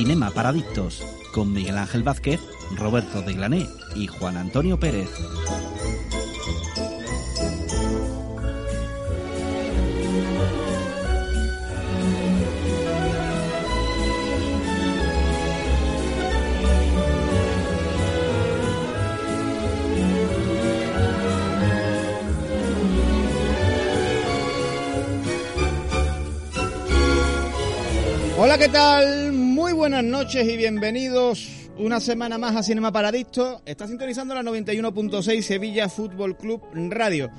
Cinema para Adictos con Miguel Ángel Vázquez, Roberto de Glané y Juan Antonio Pérez. Hola, ¿qué tal? Buenas noches y bienvenidos una semana más a Cinema Paradicto. Está sintonizando la 91.6 Sevilla Fútbol Club Radio.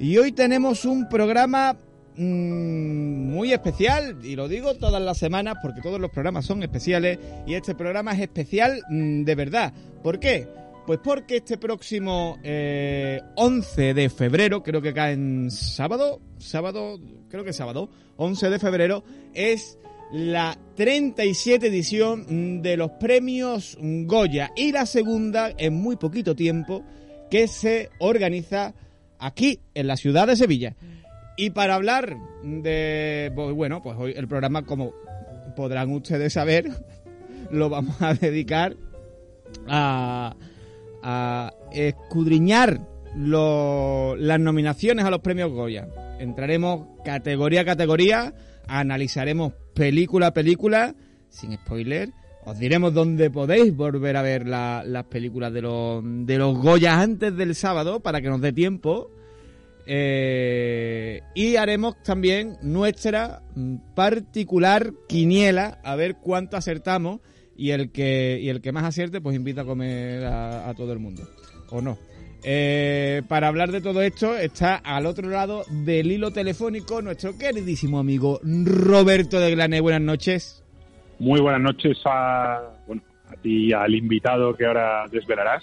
Y hoy tenemos un programa mm, muy especial, y lo digo todas las semanas porque todos los programas son especiales, y este programa es especial mm, de verdad. ¿Por qué? Pues porque este próximo eh, 11 de febrero, creo que cae en sábado, sábado, creo que sábado, 11 de febrero, es la 37 edición de los premios Goya y la segunda en muy poquito tiempo que se organiza aquí en la ciudad de Sevilla. Y para hablar de, pues, bueno, pues hoy el programa, como podrán ustedes saber, lo vamos a dedicar a, a escudriñar lo- las nominaciones a los premios Goya. Entraremos categoría a categoría, analizaremos película a película, sin spoiler. Os diremos dónde podéis volver a ver la- las películas de los, de los Goya antes del sábado para que nos dé tiempo. Eh, y haremos también nuestra mm, particular quiniela a ver cuánto acertamos y el que y el que más acierte pues invita a comer a todo el mundo o no. Eh, para hablar de todo esto está al otro lado del hilo telefónico nuestro queridísimo amigo Roberto de Glané. Buenas noches. Muy buenas noches a, bueno, a ti y al invitado que ahora desvelarás,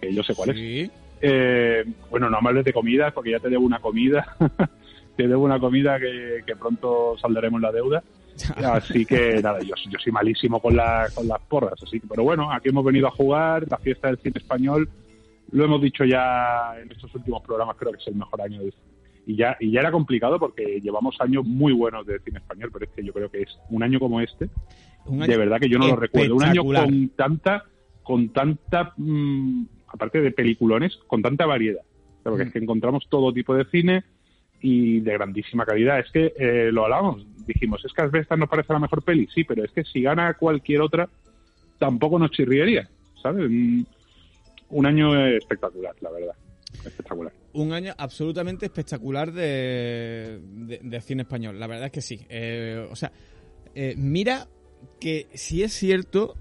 que yo sé cuál es. Eh, bueno, no me hables de comida porque ya te debo una comida. te debo una comida que, que pronto saldaremos la deuda. Así que nada, yo, yo soy malísimo con, la, con las porras. Así que, pero bueno, aquí hemos venido a jugar la fiesta del cine español. Lo hemos dicho ya en estos últimos programas, creo que es el mejor año de y ya, y ya era complicado porque llevamos años muy buenos de cine español, pero es que yo creo que es un año como este, Un año de verdad que yo no lo recuerdo. Un año con tanta, con tanta, mm, aparte de peliculones, con tanta variedad. Porque Mm. es que encontramos todo tipo de cine y de grandísima calidad. Es que eh, lo hablábamos, dijimos, es que Asbestas nos parece la mejor peli, sí, pero es que si gana cualquier otra, tampoco nos chirriaría, ¿sabes? Un año espectacular, la verdad. Espectacular. un año absolutamente espectacular de, de- de cine español. La verdad es que sí. Eh, o sea, eh, mira que sí es cierto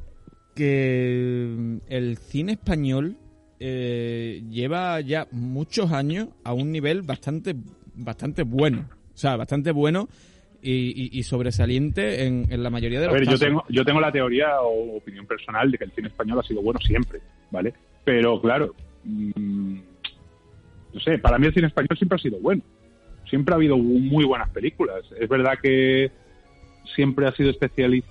que el cine español eh, lleva ya muchos años a un nivel bastante, bastante bueno. O sea, bastante bueno y, sobresaliente en, en la mayoría de A los ver, yo tengo, yo tengo la teoría o opinión personal de que el cine español ha sido bueno siempre, ¿vale? Pero claro, mm, no sé, para mí el cine español siempre ha sido bueno. Siempre ha habido muy buenas películas. Es verdad que siempre ha sido especialista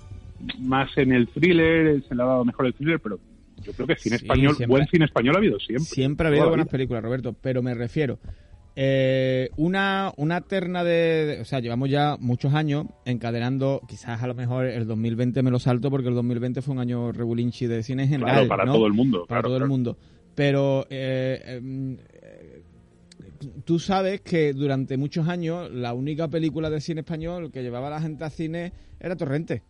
más en el thriller, se le ha dado mejor el thriller, pero yo creo que cine Sí, español, siempre. buen cine español ha habido siempre. Siempre ha habido buenas películas, Roberto, pero me refiero. Eh, una, una terna de, de- O sea, llevamos ya muchos años encadenando. Quizás a lo mejor el 2020 me lo salto porque el 2020 fue un año regulinchi de cine en general. Claro, para ¿no? todo el mundo. Para claro, todo el mundo. Pero. eh, em, eh, Tú sabes que durante muchos años la única película de cine español que llevaba a la gente a cine era Torrente.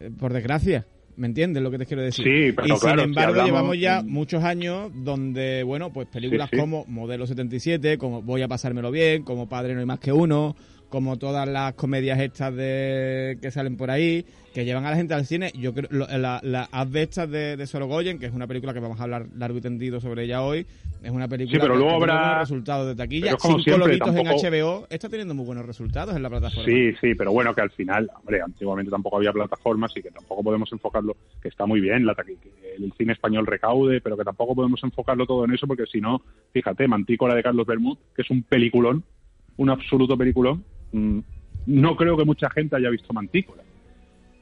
Eh, Por desgracia. ¿Me entiendes lo que te quiero decir? Sí, pero y claro, sin si embargo hablamos- llevamos ya muchos años donde, bueno, pues películas Sí, sí. como Modelo 77, como Voy a pasármelo bien, como Padre no hay más que uno, como todas las comedias estas de que salen por ahí, que llevan a la gente al cine. Yo creo la, la Asbestas de, de Sorogoyen, que es una película que vamos a hablar largo y tendido sobre ella hoy, es una película sí, pero que, luego habrá- resultados de taquilla. Cinco siempre, lobitos en tampoco- HBO está teniendo muy buenos resultados en la plataforma. Sí, sí, pero bueno, que al final, hombre, antiguamente tampoco había plataformas y que tampoco podemos enfocarlo, que está muy bien la, que el cine español recaude, pero que tampoco podemos enfocarlo todo en eso porque si no, fíjate, Mantícola de Carlos Bermúdez, que es un peliculón, un absoluto peliculón, no creo que mucha gente haya visto Mantícola.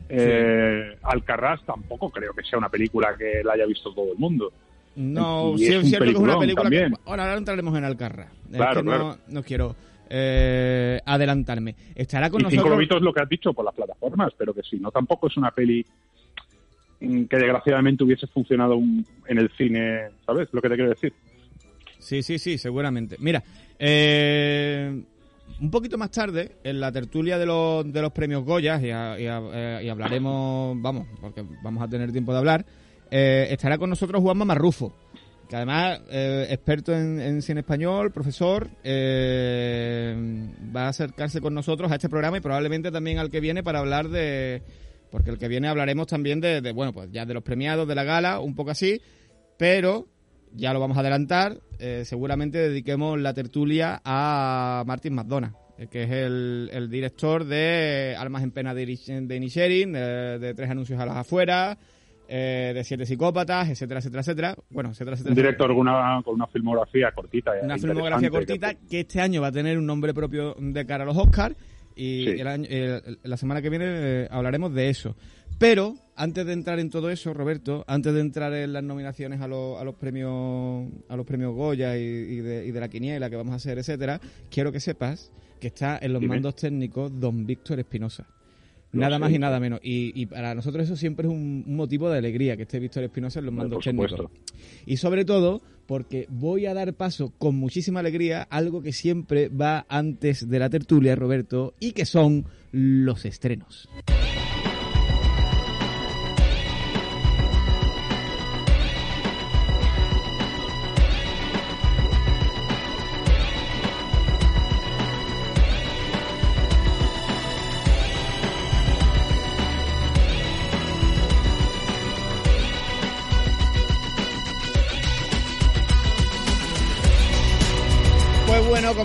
Eh, Alcarrás tampoco creo que sea una película que la haya visto todo el mundo. No, sí es cierto que es una película que... Ahora, ahora entraremos en Alcarra. Es Claro, que no, claro. no quiero eh, adelantarme. Estará con y Cinco nosotros... Lobitos lo que has dicho por las plataformas, pero que si no, tampoco es una peli mm, que desgraciadamente hubiese funcionado un- en el cine, ¿sabes? Lo que te quiero decir. Sí, sí, sí, seguramente. Mira, eh, un poquito más tarde, en la tertulia de los, de los premios Goya, y, eh, hablaremos, vamos, porque vamos a tener tiempo de hablar, eh, estará con nosotros Juanma Marrufo, que además, eh, experto en, cine español, profesor, va a acercarse con nosotros a este programa y probablemente también al que viene para hablar de... Porque el que viene hablaremos también de, de, bueno, pues ya de los premiados, de la gala, un poco así, pero ya lo vamos a adelantar, eh, seguramente dediquemos la tertulia a Martin McDonough, eh, que es el, el director de Almas en Pena de, de Inisherin, de, de Tres Anuncios a las Afueras, eh, de Siete Psicópatas, etcétera, etcétera, etcétera. Bueno, etcétera, etcétera. Un director con una, con una filmografía cortita. e Una filmografía cortita que este año va a tener un nombre propio de cara a los Oscars y Sí. el año- el- la semana que viene eh, hablaremos de eso. Pero antes de entrar en todo eso, Roberto, antes de entrar en las nominaciones a los, a los premios a los premios Goya y, y de, y de la quiniela que vamos a hacer, etcétera, quiero que sepas que está en los Dime. mandos técnicos don Víctor Espinosa. Nada más y nada menos. Y, y para nosotros eso siempre es un, un motivo de alegría que esté Víctor Espinosa en los mandos por técnicos. supuesto. Y sobre todo porque voy a dar paso con muchísima alegría a algo que siempre va antes de la tertulia, Roberto, y que son los estrenos.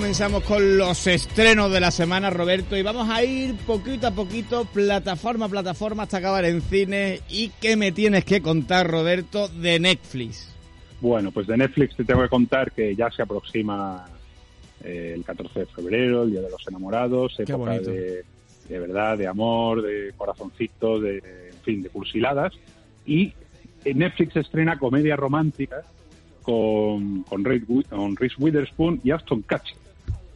Comenzamos con los estrenos de la semana, Roberto, y vamos a ir poquito a poquito, plataforma a plataforma, hasta acabar en cine. ¿Y qué me tienes que contar, Roberto, de Netflix? Bueno, pues de Netflix te tengo que contar que ya se aproxima eh, el 14 de febrero, el Día de los Enamorados, Qué época bonito. de, de verdad, de amor, de corazoncitos, de, en fin, de pulsiladas. Y eh, Netflix estrena comedia romántica con, con, Reid Wi- con Reese Witherspoon y Aston Kutcher.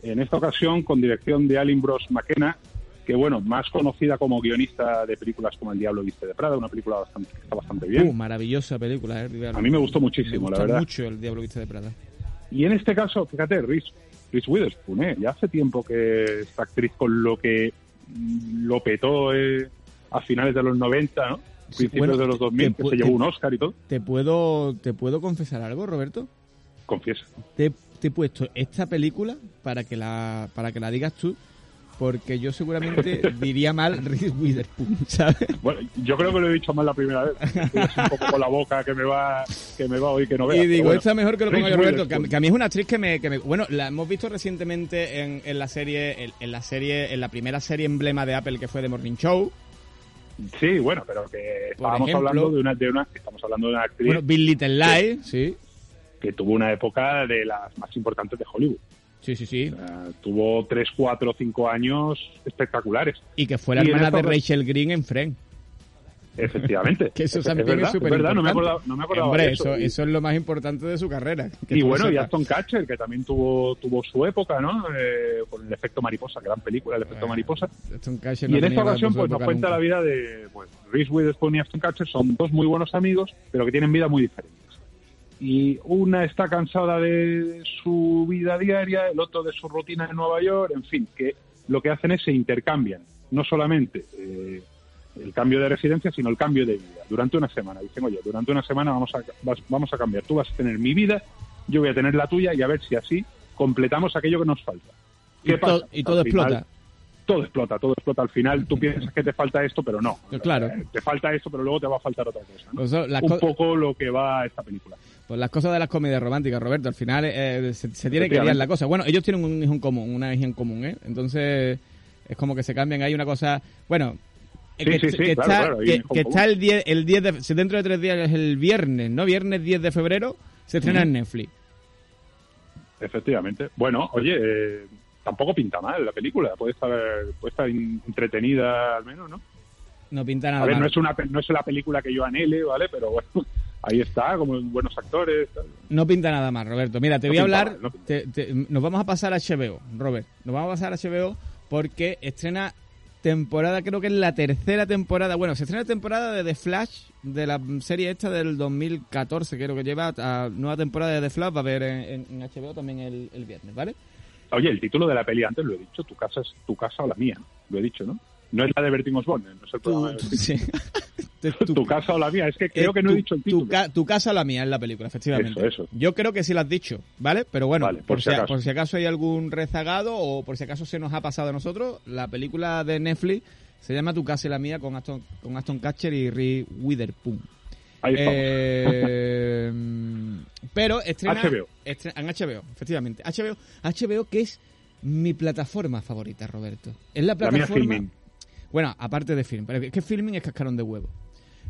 En esta ocasión con dirección de Alin Bros McKenna, que bueno, más conocida como guionista de películas como El Diablo Viste de Prada, una película bastante, que está bastante bien. Uh, maravillosa película, ¿eh? A mí me gustó muchísimo, Me gusta la verdad. mucho El Diablo Viste de Prada. Y en este caso, fíjate, Reese, Reese Witherspoon, ¿eh? ya hace tiempo que esta actriz con lo que mm, lo petó eh, a finales de los 90, ¿no? Sí, Principios bueno, de los te- 2000, te que se llevó te- un Oscar y todo. ¿Te puedo, ¿Te puedo confesar algo, Roberto? Confiesa. Te, te he puesto esta película para que la, para que la digas tú, porque yo seguramente diría mal Reese Witherspoon, ¿sabes? Bueno, yo creo que lo he dicho mal la primera vez. Un poco con la boca que me va, que me va hoy que no vea. Y digo, bueno, esta mejor que lo ponga yo, Roberto, que, a- que a mí es una actriz que me, que me- Bueno, la hemos visto recientemente en, en la serie, en, en la serie, en la primera serie emblema de Apple que fue The Morning Show. Sí, bueno, pero que estábamos ejemplo- hablando de una, de una, estamos hablando de una actriz Bueno, Bill Little Lies, sí. Que tuvo una época de las más importantes de Hollywood. Sí, sí, sí. Sea, tuvo 3, 4, 5 años espectaculares. Y que fue la hermana de Rachel Green en Friends. Efectivamente. Que eso Es- también es es verdad, súper es verdad, no me acordaba, no me acordaba Hombre, de eso. eso, Y- eso es lo más importante de su carrera. que y bueno, y. Aston Catcher, que también tuvo tuvo su época, ¿no? Eh, con el efecto mariposa, gran película, el efecto mariposa. Aston Y no en esta ocasión, pues nos cuenta nunca. la vida de pues, Reese Witherspoon y Aston Catcher, son dos muy buenos amigos, pero que tienen vidas muy diferentes. Y una está cansada de su vida diaria, el otro de su rutina en Nueva York, en fin, que lo que hacen es se intercambian, no solamente eh, el cambio de residencia, sino el cambio de vida. Durante una semana, dicen, oye, durante una semana vamos a, vas- vamos a cambiar, tú vas a tener mi vida, yo voy a tener la tuya y a ver si así completamos aquello que nos falta. Y, to- pasa? y todo final- explota. todo explota, todo explota al final. Tú piensas que te falta esto, pero no. Claro. Eh, Te falta esto, pero luego te va a faltar otra cosa. ¿no? Pues, Un co- poco lo que va a esta película. Pues las cosas de las comedias románticas, Roberto, al final eh, se, se tiene que liar la cosa. Bueno, ellos tienen un hijo en común, una hija en común, ¿eh? Entonces es como que se cambian ahí una cosa... Bueno, Sí, que, sí, sí, que claro, está, claro, que, que el 10, el 10 de... si Dentro de tres días es el viernes, ¿no? Viernes 10 de febrero se estrena en Netflix. Efectivamente. Bueno, oye, eh, tampoco pinta mal la película. Puede estar, puede estar entretenida al menos, ¿no? No pinta nada A ver, mal. no es, una, no es la película que yo anhele, ¿vale? Pero bueno, ahí está, como buenos actores. tal. No pinta nada mal, Roberto. Mira, te No voy a hablar. no pinta te- te- nos vamos a pasar a HBO, Robert. Nos vamos a pasar a HBO porque estrena temporada, creo que es la tercera temporada. Bueno, se estrena temporada de The Flash, de la serie esta del 2014, creo que lleva a nueva temporada de The Flash. Va a haber en HBO también el, el viernes, ¿vale? Oye, el título de la peli antes lo he dicho, tu casa es tu casa o la mía, lo he dicho, ¿no? No es la de Bertín Osborne, no es el programa de Bertín. sí. Tu, casa o la mía, es que creo Eh, que no he tu- dicho el tu, título. ca- tu casa o la mía es la película, efectivamente. Eso, eso. Yo creo que sí lo has dicho, ¿vale? Pero bueno, Vale, por, por si, por si acaso hay algún rezagado o por si acaso se nos ha pasado a nosotros, la película de Netflix se llama Tu casa y la mía con Aston, con Aston Catcher y Reese Witherspoon. Ahí. Eh, pero estrena HBO. en HBO, efectivamente. HBO, HBO que es mi plataforma favorita, Roberto. Es la La mía plataforma. Bueno, aparte de film, pero es que filming es cascarón de huevo.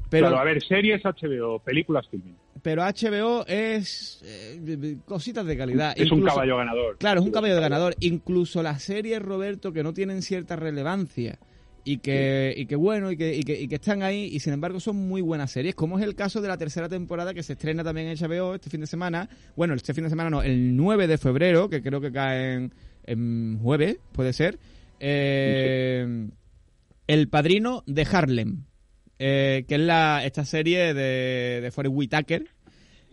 Pero, Claro, a ver, series HBO, películas Filmin. pero HBO es eh, cositas de calidad. Es un caballo ganador. Claro, es un caballo de ganador. Incluso las series, Roberto, que no tienen cierta relevancia y que, y que bueno, y que, y, que, y que están ahí y sin embargo son muy buenas series, como es el caso de la tercera temporada que se estrena también en HBO este fin de semana. Bueno, este fin de semana no, el 9 de febrero, que creo que cae en, en jueves, puede ser. Eh, El Padrino de Harlem, eh, que es la, esta serie de, de Forrest Whitaker,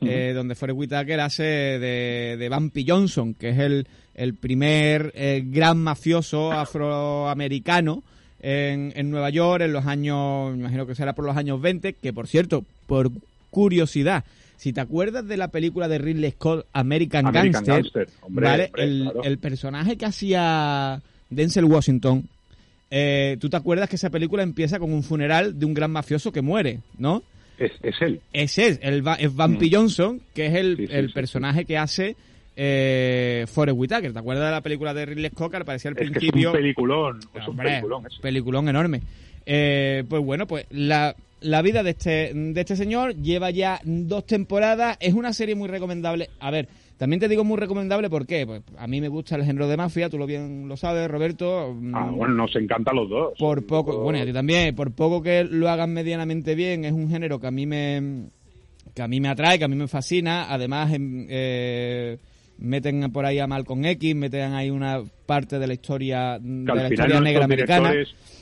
eh, donde Forrest Whitaker hace de, de Bumpy Johnson, que es el, el primer eh, gran mafioso afroamericano en, en Nueva York en los años, me imagino que será por los años 20, que por cierto, por curiosidad, si te acuerdas de la película de Ridley Scott, American, American Gangster, Gangster, hombre, ¿vale? hombre, el, claro. el personaje que hacía Denzel Washington, eh, tú te acuerdas que esa película empieza con un funeral de un gran mafioso que muere, ¿no? Es, es él. Es, el, Va- es Bumpy Mm. Johnson, que es el, Sí, sí, el sí, personaje que hace eh, Forrest Whitaker. ¿Te acuerdas de la película de Ridley Scott? Que aparecía al Es que es principio. un peliculón. Es un Hombre, peliculón ese. peliculón enorme. Eh, pues bueno, pues la, la vida de este, de este señor lleva ya dos temporadas. Es una serie muy recomendable. A ver, también te digo muy recomendable porque pues, a mí me gusta el género de mafia, tú lo bien lo sabes, Roberto. Ah, Mm, bueno, nos encantan los dos. por poco, bueno, y a ti también, por poco que lo hagan medianamente bien, es un género que a mí me que a mí me atrae, que a mí me fascina. Además, em, eh, meten por ahí a Malcolm X, meten ahí una parte de la historia de la final historia negra americana.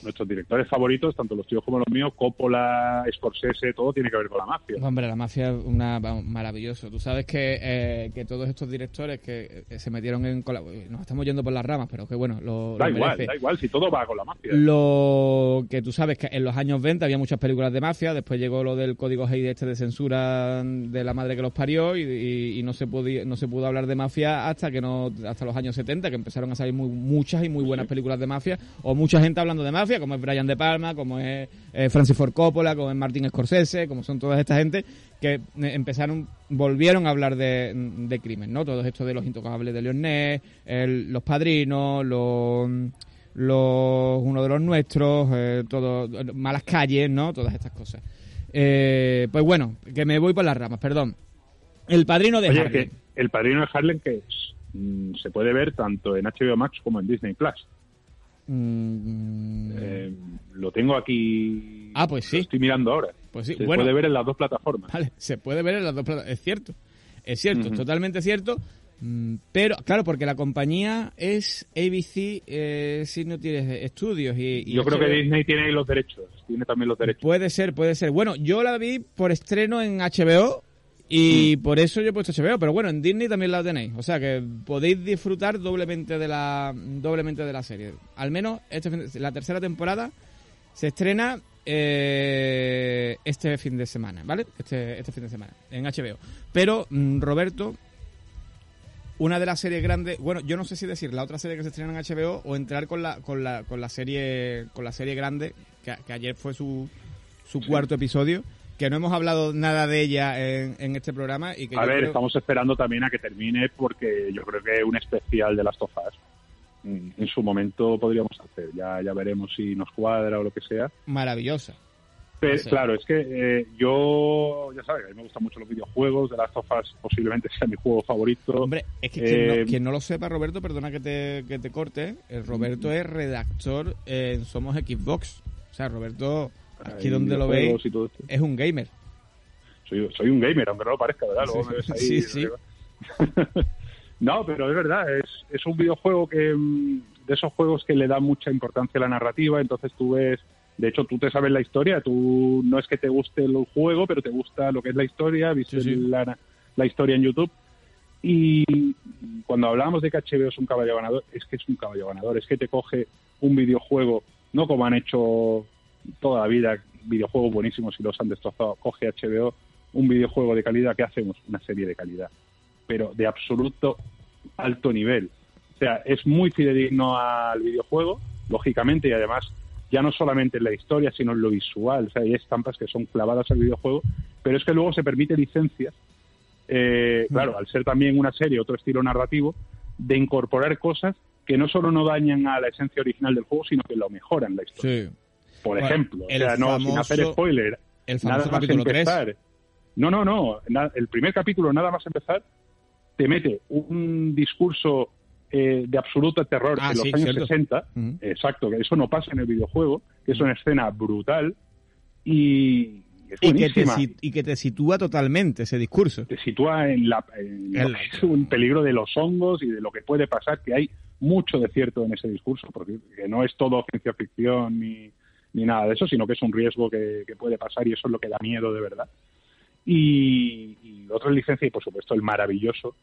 nuestros directores favoritos, tanto los tuyos como los míos, Coppola, Scorsese, todo tiene que ver con la mafia. Hombre, la mafia es una, maravilloso. Tú sabes que, eh, que todos estos directores que eh, se metieron en... Nos estamos yendo por las ramas, pero que bueno, lo, da lo igual, merece. da igual, si todo va con la mafia. Lo que tú sabes que en los años 20 había muchas películas de mafia, después llegó lo del código Haydn este de censura de la madre que los parió y, y- y no se podía, no se pudo hablar de mafia hasta que no hasta los años 70 que empezaron a salir muy, muchas y muy buenas películas de mafia o mucha gente hablando de mafia como es Brian De Palma, como es eh, Francis Ford Coppola, como es Martin Scorsese, como son toda esta gente que eh, empezaron volvieron a hablar de, de crimen, ¿no? Todo esto de los intocables de Leonés, el- los padrinos, los los uno de los nuestros, eh, todo, malas calles, ¿no? Todas estas cosas. Eh, pues bueno, que me voy por las ramas, perdón. El padrino de Oye, Harlem. que el padrino de Harlem que mm, se puede ver tanto en HBO Max como en Disney Plus. Mm, Eh, lo tengo aquí. Ah, pues sí. Lo estoy mirando ahora. Pues sí, Se bueno. puede ver en las dos plataformas. Vale, se puede ver en las dos plataformas. Es cierto. Es cierto, Ujú. totalmente cierto. Mm, Pero, claro, porque la compañía es ABC, eh, si no tienes estudios. Y, y Yo creo que Disney tiene los derechos. Tiene también los derechos. Puede ser, puede ser. Bueno, yo la vi por estreno en HBO y por eso yo he puesto HBO, pero bueno, en Disney también la tenéis. O sea que podéis disfrutar doblemente de la doblemente de la serie. Al menos este fin de- la tercera temporada se estrena eh, este fin de semana, ¿vale? Este, este fin de semana en HBO. Pero mm, Roberto, una de las series grandes, bueno, yo no sé si decir la otra serie que se estrena en HBO o entrar con la con la con la serie con la serie grande que, que ayer fue su su cuarto episodio que no hemos hablado nada de ella en, en este programa y que A yo ver, creo- estamos esperando también a que termine porque yo creo que un especial de las tofas en su momento podríamos hacer. Ya, ya veremos si nos cuadra o lo que sea. maravillosa. Pero. Claro, es que eh, yo, ya sabes, a mí me gustan mucho los videojuegos, de las tofas posiblemente sea mi juego favorito. Hombre, es que quien, Eh, no, quien no lo sepa, Roberto, perdona que te, que te corte, el Roberto es redactor en Somos Xbox. O sea, Roberto, aquí donde lo veis, es un gamer. soy, soy un gamer, aunque no lo parezca, ¿verdad? Luego me ves ahí. sí, sí. no, pero es verdad, es, es un videojuego que mm, de esos juegos que le da mucha importancia a la narrativa, entonces tú ves, de hecho tú te sabes la historia, tú no es que te guste el juego, pero te gusta lo que es la historia, viste Sí, sí. La, la historia en YouTube. Y cuando hablábamos de que HBO es un caballo ganador, es que es un caballo ganador, es que te coge un videojuego, no como han hecho toda la vida videojuegos buenísimos y los han destrozado, coge HBO un videojuego de calidad que hacemos, una serie de calidad, pero de absoluto alto nivel. O sea, es muy fidedigno al videojuego, lógicamente, y además ya no solamente en la historia, sino en lo visual. O sea, hay estampas que son clavadas al videojuego, pero es que luego se permite licencias, eh, claro, al ser también una serie, otro estilo narrativo, de incorporar cosas que no solo no dañan a la esencia original del juego, sino que lo mejoran la historia. Sí. Por Bueno, ejemplo, o sea, no, sin hacer spoiler, El nada más capítulo 3. empezar. No, no, no. na- el primer capítulo, nada más empezar, te mete un discurso eh, de absoluto terror Ah, en los sí, años cierto. 60. Ujú. Exacto, que eso no pasa en el videojuego, que es una escena brutal y es Y que, te, y que te sitúa totalmente ese discurso. Te sitúa en, la, en lo El- que es un peligro de los hongos y de lo que puede pasar, que hay mucho de cierto en ese discurso, porque que no es todo ciencia ficción ni, ni nada de eso, sino que es un riesgo que, puede pasar y eso es lo que da miedo de verdad. Y, y otra licencia, y por supuesto el maravilloso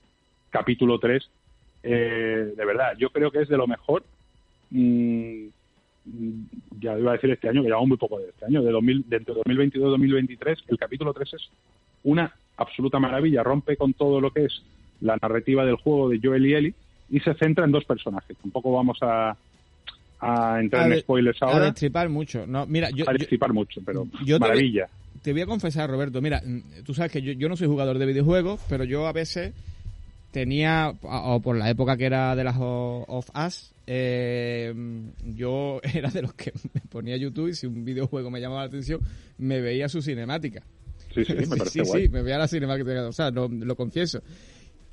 capítulo 3, eh, de verdad, yo creo que es de lo mejor. mm, mm, ya iba a decir este año, que llevamos muy poco de este año, de, 2000, de entre 2022 y 2023, el capítulo 3 es una absoluta maravilla, rompe con todo lo que es la narrativa del juego de Joel y Ellie y se centra en dos personajes. Tampoco vamos a, a entrar A en spoilers A ahora, destripar mucho. No, mira, yo, a yo- disipar mucho, pero yo te- maravilla. te voy a confesar, Roberto, mira, tú sabes que yo, yo no soy jugador de videojuegos, pero yo a veces tenía, o por la época que era de las of Us, eh, yo era de los que me ponía YouTube y si un videojuego me llamaba la atención, me veía su cinemática. Sí, sí, me parece sí, guay. sí, me veía la cinemática, o sea, lo, lo confieso.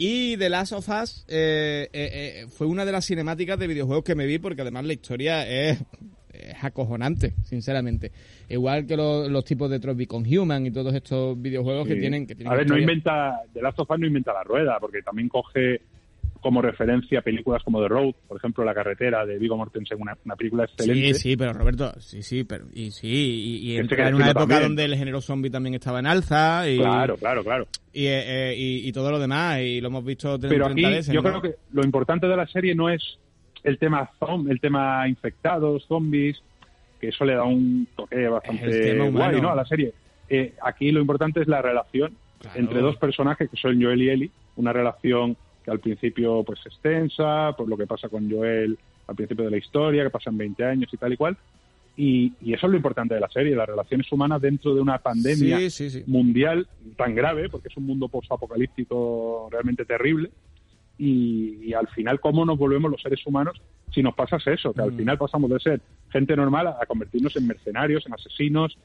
Y The Last of Us eh, eh, eh, fue una de las cinemáticas de videojuegos que me vi porque además la historia es, es acojonante, sinceramente. Igual que lo- los tipos de Trophy con Human y todos estos videojuegos que tienen... Que tienen a ver, no inventa, The Last of Us no inventa la rueda, porque también coge como referencia películas como The Road, por ejemplo, La carretera de Vigo Mortensen, una, una película excelente. Sí, sí, pero Roberto, sí, sí, pero y sí, y, y Este en una época también. donde el género zombie también estaba en alza y, Claro, claro, claro. y, eh, eh, y, y todo lo demás y lo hemos visto 30 Pero aquí veces. yo ¿no? creo que lo importante de la serie no es el tema zom- el tema infectados, zombies, que eso le da un toque bastante guay, ¿no? A la serie. Eh, aquí lo importante es la relación Claro. entre dos personajes que son Joel y Ellie, una relación que al principio pues es tensa, por lo que pasa con Joel al principio de la historia, que pasan 20 años y tal y cual. Y, y eso es lo importante de la serie, las relaciones humanas dentro de una pandemia Sí, sí, sí. mundial tan grave, porque es un mundo post-apocalíptico realmente terrible, y, y al final cómo nos volvemos los seres humanos si nos pasas eso, que al Mm. final pasamos de ser gente normal a convertirnos en mercenarios, en asesinos,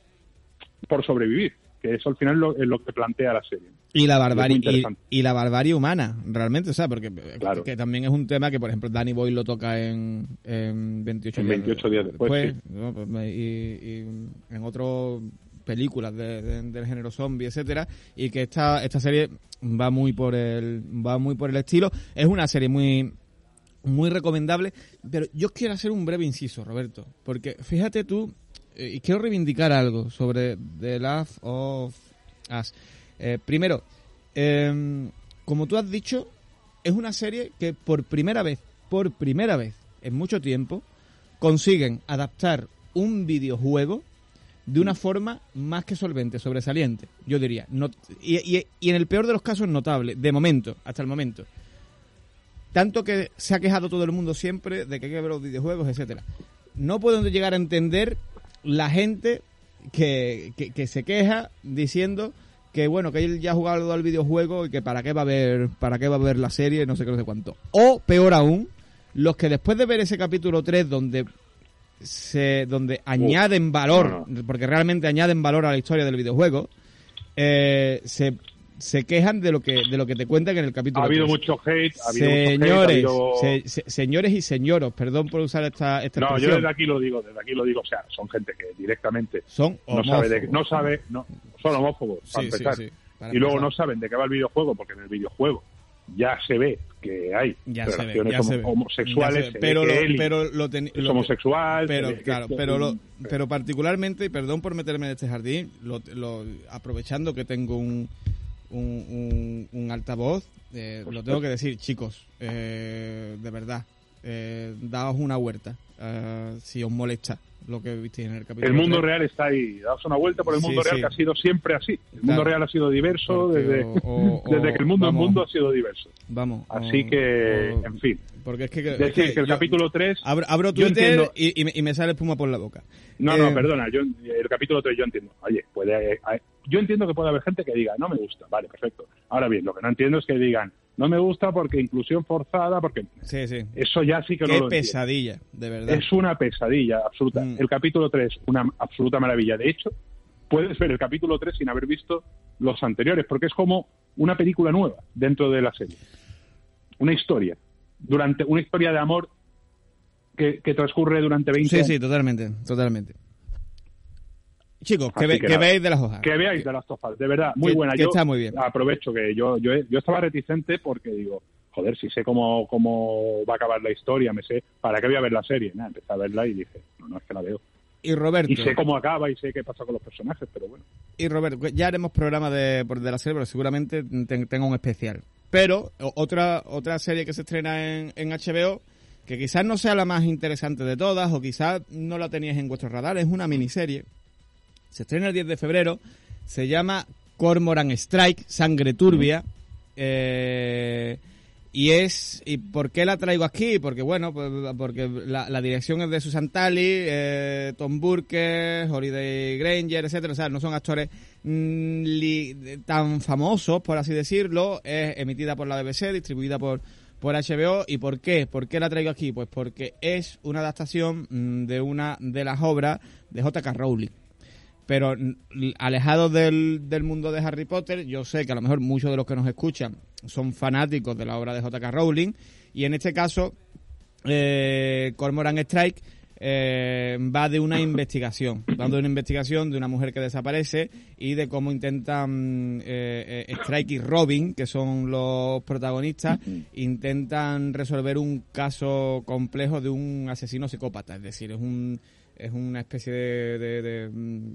por sobrevivir, que eso al final lo- es lo que plantea la serie. Y la barbarie y, la barbarie humana, realmente, o sea, porque Claro. que también es un tema que, por ejemplo, Danny Boy lo toca en, en 28 En días, 28 días después. Pues y, y en otras películas de- de- del género zombie, etcétera, y que esta esta serie va muy por el va muy por el estilo. Es una serie muy muy recomendable, pero yo quiero hacer un breve inciso, Roberto, porque fíjate tú, y quiero reivindicar algo sobre The Last of Us. Eh, primero, em, como tú has dicho, es una serie que por primera vez, por primera vez en mucho tiempo, consiguen adaptar un videojuego de una forma más que solvente, sobresaliente, yo diría. No- y en el peor de los casos notable, de momento, hasta el momento. tanto que se ha quejado todo el mundo siempre de que hay que ver los videojuegos, etcétera. No puedo llegar a entender la gente que, que, se queja diciendo que bueno, que él ya ha jugado al videojuego y que para qué va a ver, para qué va a ver la serie, no sé qué, no sé cuánto. O peor aún, los que después de ver ese capítulo 3 donde se donde añaden valor, porque realmente añaden valor a la historia del videojuego, eh, se se quejan de lo que de lo que te cuentan en el capítulo. Ha habido mucho hate. Ha habido señores, mucho hate, señores y señoros, perdón por usar esta, esta No, yo desde aquí lo digo, desde aquí lo digo, o sea, son gente que directamente son no sabe, de, no sabe, no, son homófobos, para empezar. y luego no saben de qué va el videojuego, porque en el videojuego ya se ve que hay relaciones homosexuales, pero, lo, pero lo, es homosexual, pero claro, pero lo, pero particularmente, y perdón por meterme en este jardín, lo, aprovechando que tengo un un, un, altavoz, eh, lo tengo que decir, chicos, eh, de verdad, eh, daos una huerta, eh, si os molesta lo que visteis en el capítulo. El mundo real está ahí, daos una vuelta por el mundo real que ha sido siempre así. El mundo real ha sido diverso desde, desde que el mundo vamos, mundo ha sido diverso. Vamos. Así que, en fin. Porque es que, decir que, el capítulo 3... Abro, Twitter y, me, sale espuma por la boca. No, no, perdona, yo, el capítulo 3 yo entiendo. Oye, puede, yo entiendo que puede haber gente que diga, no me gusta, vale, perfecto. Ahora bien, lo que no entiendo es que digan, no me gusta porque inclusión forzada, porque sí, sí. eso ya sí que Qué no lo pesadilla, de verdad. Es una pesadilla absoluta. Mm. El capítulo 3, una absoluta maravilla. De hecho, puedes ver el capítulo 3 sin haber visto los anteriores, porque es como una película nueva dentro de la serie. Una historia. Durante, una historia de amor que, que transcurre durante 20 años. Sí, sí, totalmente, totalmente. Chicos, que, veáis de las hojas. Que veáis de las hojas, de verdad, muy buena. yo está muy bien. Aprovecho que yo, yo, yo estaba reticente porque digo, joder, si sé cómo, cómo va a acabar la historia, me sé, ¿para qué voy a ver la serie? Nada, empecé a verla y dije, no, no, es que la veo. Y Roberto. Y sé cómo acaba y sé qué pasa con los personajes, pero bueno. Y Roberto, ya haremos programa de, de la serie, pero seguramente tengo un especial. Pero otra, otra serie que se estrena en, en HBO, que quizás no sea la más interesante de todas, o quizás no la teníais en vuestro radar, es una miniserie se estrena el 10 de febrero. Se llama Cormoran Strike, Sangre Turbia. Eh, y es. ¿Y por qué la traigo aquí? Porque, bueno, pues, porque la, dirección es de Susan Talley, eh, Tom Burke, Holiday Granger, etcétera. O sea, no son actores mm, tan famosos, por así decirlo. Es emitida por la BBC, distribuida por, por HBO. ¿Y por qué? ¿Por qué la traigo aquí? Pues porque es una adaptación mm, de una de las obras de J.K. Rowling pero alejados del, del, mundo de Harry Potter, yo sé que a lo mejor muchos de los que nos escuchan son fanáticos de la obra de J.K. Rowling, y en este caso, eh, Cormoran Strike eh, va de una investigación, va de una investigación de una mujer que desaparece y de cómo intentan eh, eh, Strike y Robin, que son los protagonistas, intentan resolver un caso complejo de un asesino psicópata, es decir, es un es una especie de, mm,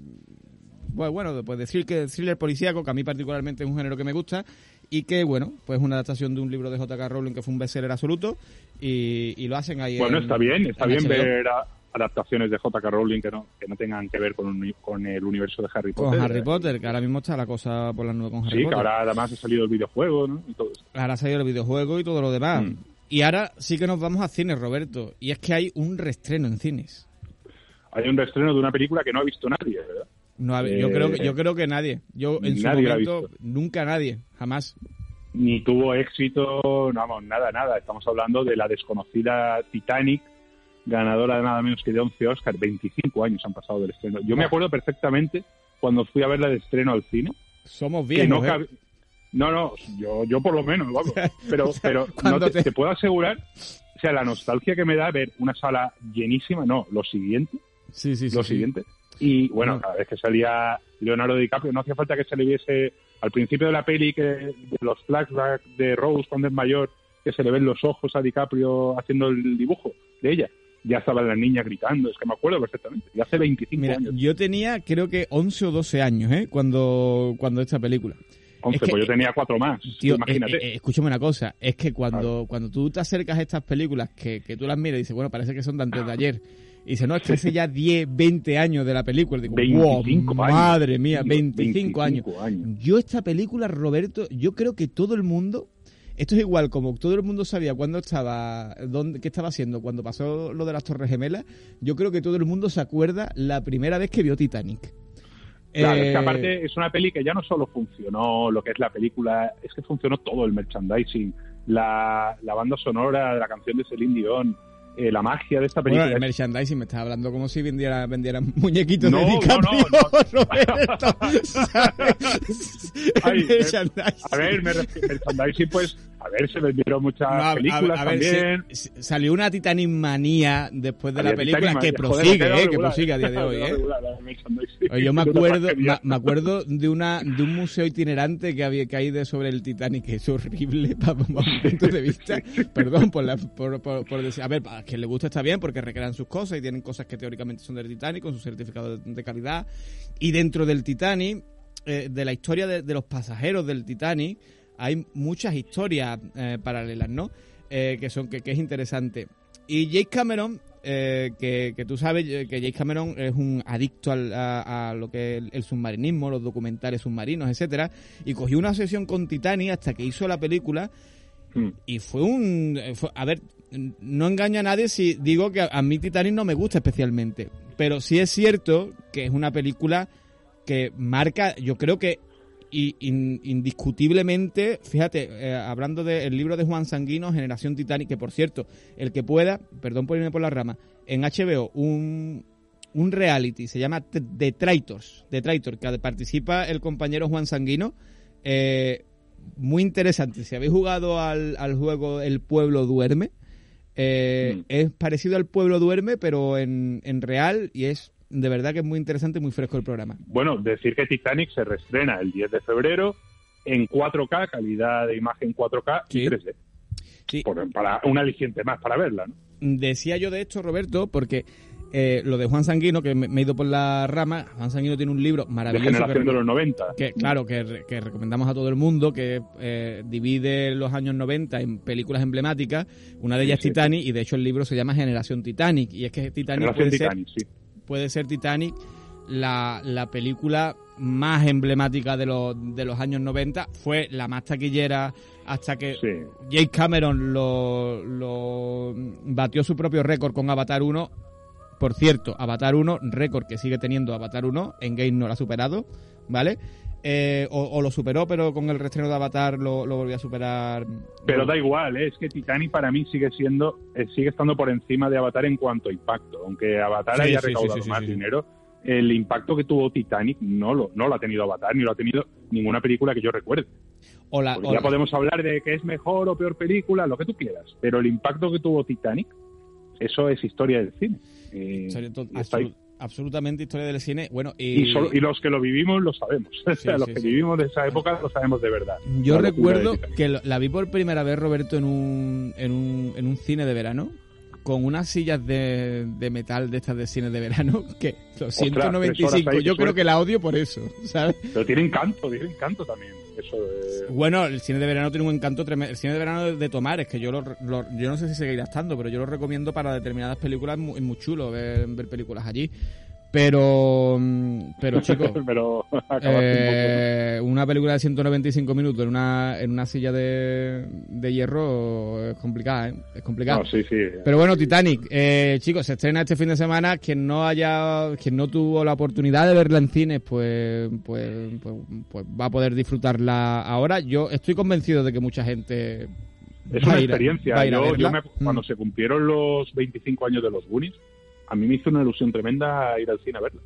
bueno, bueno, pues decir que thriller policíaco, que a mí particularmente es un género que me gusta, y que, bueno, pues es una adaptación de un libro de J.K. Rowling que fue un bestseller absoluto, y, lo hacen ahí Bueno, está bien, está bien ver adaptaciones de J.K. Rowling que no, que no tengan que ver con, con el universo de Harry Potter. Con Harry Potter, que ahora mismo está la cosa por las nubes con Harry Potter. Sí, que ahora además ha salido el videojuego, ¿no? Y todo Ahora ha salido el videojuego y todo lo demás. Mm. Y ahora sí que nos vamos a cines, Roberto. Y es que hay un restreno en cines hay un reestreno de una película que no ha visto nadie, ¿verdad? No, yo, creo, que, yo creo que nadie. Yo en su momento, nunca nadie, jamás. Ni tuvo éxito, no, vamos, nada, nada. Estamos hablando de la desconocida Titanic, ganadora de nada menos que de 11 Oscars. 25 años han pasado del estreno. Yo me acuerdo perfectamente cuando fui a verla de estreno al cine. Somos viejos, no, ¿eh? no, no, yo, yo por lo menos, vamos. Pero, pero no te, te puedo asegurar, o sea, la nostalgia que me da ver una sala llenísima, no, lo siguiente Sí, sí, lo siguiente. Y bueno, cada vez que salía Leonardo DiCaprio, no hacía falta que se le viese al principio de la peli que de los flashbacks de Rose cuando es mayor, que se le ven los ojos a DiCaprio haciendo el dibujo de ella. Ya estaba la niña gritando, es que me acuerdo perfectamente. Y hace 25 años. Yo tenía, creo que 11 o 12 años, ¿eh? Cuando, cuando esta película. 11, pues yo tenía cuatro más. Tío, imagínate. Eh, eh, escúchame una cosa, es que cuando, cuando tú te acercas a estas películas, que, que tú las miras y dices, bueno, parece que son de antes de ayer y dice, no, es que hace ya 10, 20 años de la película. Digo, 25 wow, Madre mía, 25, años. Yo esta película, Roberto, yo creo que todo el mundo esto es igual, como todo el mundo sabía cuándo estaba, dónde, qué estaba haciendo cuando pasó lo de las Torres Gemelas, yo creo que todo el mundo se acuerda la primera vez que vio Titanic. Claro, es que Eh, aparte es una peli que ya no solo funcionó lo que es la película, es que funcionó todo el merchandising, la, la banda sonora, la canción de Celine Dion, eh, la magia de esta Bueno, película. el merchandising me estás hablando como si vendiera, vendieran muñequitos No, de no, DiCaprio, no, Roberto, ¿sabes? Ay, el merchandising. A ver, refiero- merchandising, pues, a ver, se vendieron muchas No, a- a- películas a también. se- salió una Titanic manía después de la película que prosigue, eh, que prosigue a día de hoy, eh. Oye, yo me acuerdo, me, me acuerdo de una de un museo itinerante que había de sobre el Titanic, que es horrible para punto de vista. Perdón por, la, por, por- por decir, a ver, a quien le gusta está bien porque recrean sus cosas y tienen cosas que teóricamente son del Titanic con su certificado de, de calidad. Y dentro del Titanic, eh, de la historia de, de los pasajeros del Titanic, hay muchas historias eh, paralelas, ¿no? Eh, que son que, que es interesante. Y Jake Cameron, eh, que, que tú sabes que Jake Cameron es un adicto al- a, a lo que es el, submarinismo, los documentales submarinos, etcétera, y cogió una sesión con Titanic hasta que hizo la película Hmm. y fue un fue- a ver no engaño a nadie si digo que a mí Titanic no me gusta especialmente pero sí es cierto que es una película que marca yo creo que y, in- indiscutiblemente fíjate eh, hablando del libro de Juan Sanguino Generación Titanic que por cierto el que pueda perdón por irme por la rama en HBO un un reality se llama The Traitors The Traitors que participa el compañero Juan Sanguino eh, muy interesante. Si habéis jugado al, al juego El Pueblo Duerme, eh, Mm. es parecido al Pueblo Duerme, pero en, en real y es de verdad que es muy interesante y muy fresco el programa. Bueno, decir que Titanic se reestrena el 10 de febrero en 4K, calidad de imagen 4K Sí. y 3D. Sí. Por- para un aliciente más para verla, ¿no? Decía yo de esto, Roberto, porque eh, lo de Juan Sanguino, que me, me he ido por la rama, Juan Sanguino tiene un libro maravilloso. generación que- de los 90. que claro que, que recomendamos a todo el mundo que eh, divide los años 90 en películas emblemáticas una de ellas Sí, sí. Titanic y de hecho el libro se llama Generación Titanic y es que Titanic Generación puede ser, Titanic, sí. puede ser Titanic la, la película más emblemática de los, de los años 90 fue la más taquillera hasta que Sí. Jake Cameron lo, lo batió su propio récord con Avatar 1 por cierto, Avatar 1, récord que sigue teniendo Avatar 1, Endgame no lo ha superado, ¿vale? Eh, o, o lo superó, pero con el reestreno de Avatar lo, lo volvió a superar. Pero da igual, ¿eh? es que Titanic para mí sigue siendo, eh, sigue estando por encima de Avatar en cuanto a impacto. Aunque Avatar Sí, haya sí, recaudado sí, más dinero, el impacto que tuvo Titanic no lo, no lo ha tenido Avatar, ni lo ha tenido ninguna película que yo recuerde. O la- o ya la- podemos hablar de que es mejor o peor película, lo que tú quieras. Pero el impacto que tuvo Titanic, eso es historia del cine. Eh, está ahí. Absolu- absolutamente historia del cine. Bueno, y, Y, solo- y los que lo vivimos lo sabemos. o sea, los sí, que sí. vivimos de esa época lo sabemos de verdad. yo recuerdo que lo- la vi por primera vez, Roberto, en un, en un, en un cine de verano. Con unas sillas de, de metal de estas de cine de verano, que los tres horas 195, ahí, yo creo que la odio por eso, ¿sabes? Pero tiene encanto, tiene encanto también. Eso de... Bueno, el cine de verano tiene un encanto tremendo. El cine de verano de, de tomar, es que yo lo, lo- yo no sé si seguirá estando, pero yo lo recomiendo para determinadas películas, es muy, chulo ver, ver películas allí. Pero, mm, pero chicos, pero eh, una película de 195 minutos en una, en una silla de, de hierro es complicada, ¿eh? Es complicado. poco. No, sí, sí. Pero bueno, Titanic, eh, chicos, se estrena este fin de semana. Quien no haya, quien no tuvo la oportunidad de verla en cines, pues, pues, pues, pues va a poder disfrutarla ahora. Yo estoy convencido de que mucha gente Es una experiencia. a a Yo, yo me- Mm. cuando se cumplieron los 25 años de los Goonies, a mí me hizo una ilusión tremenda ir al cine a verla.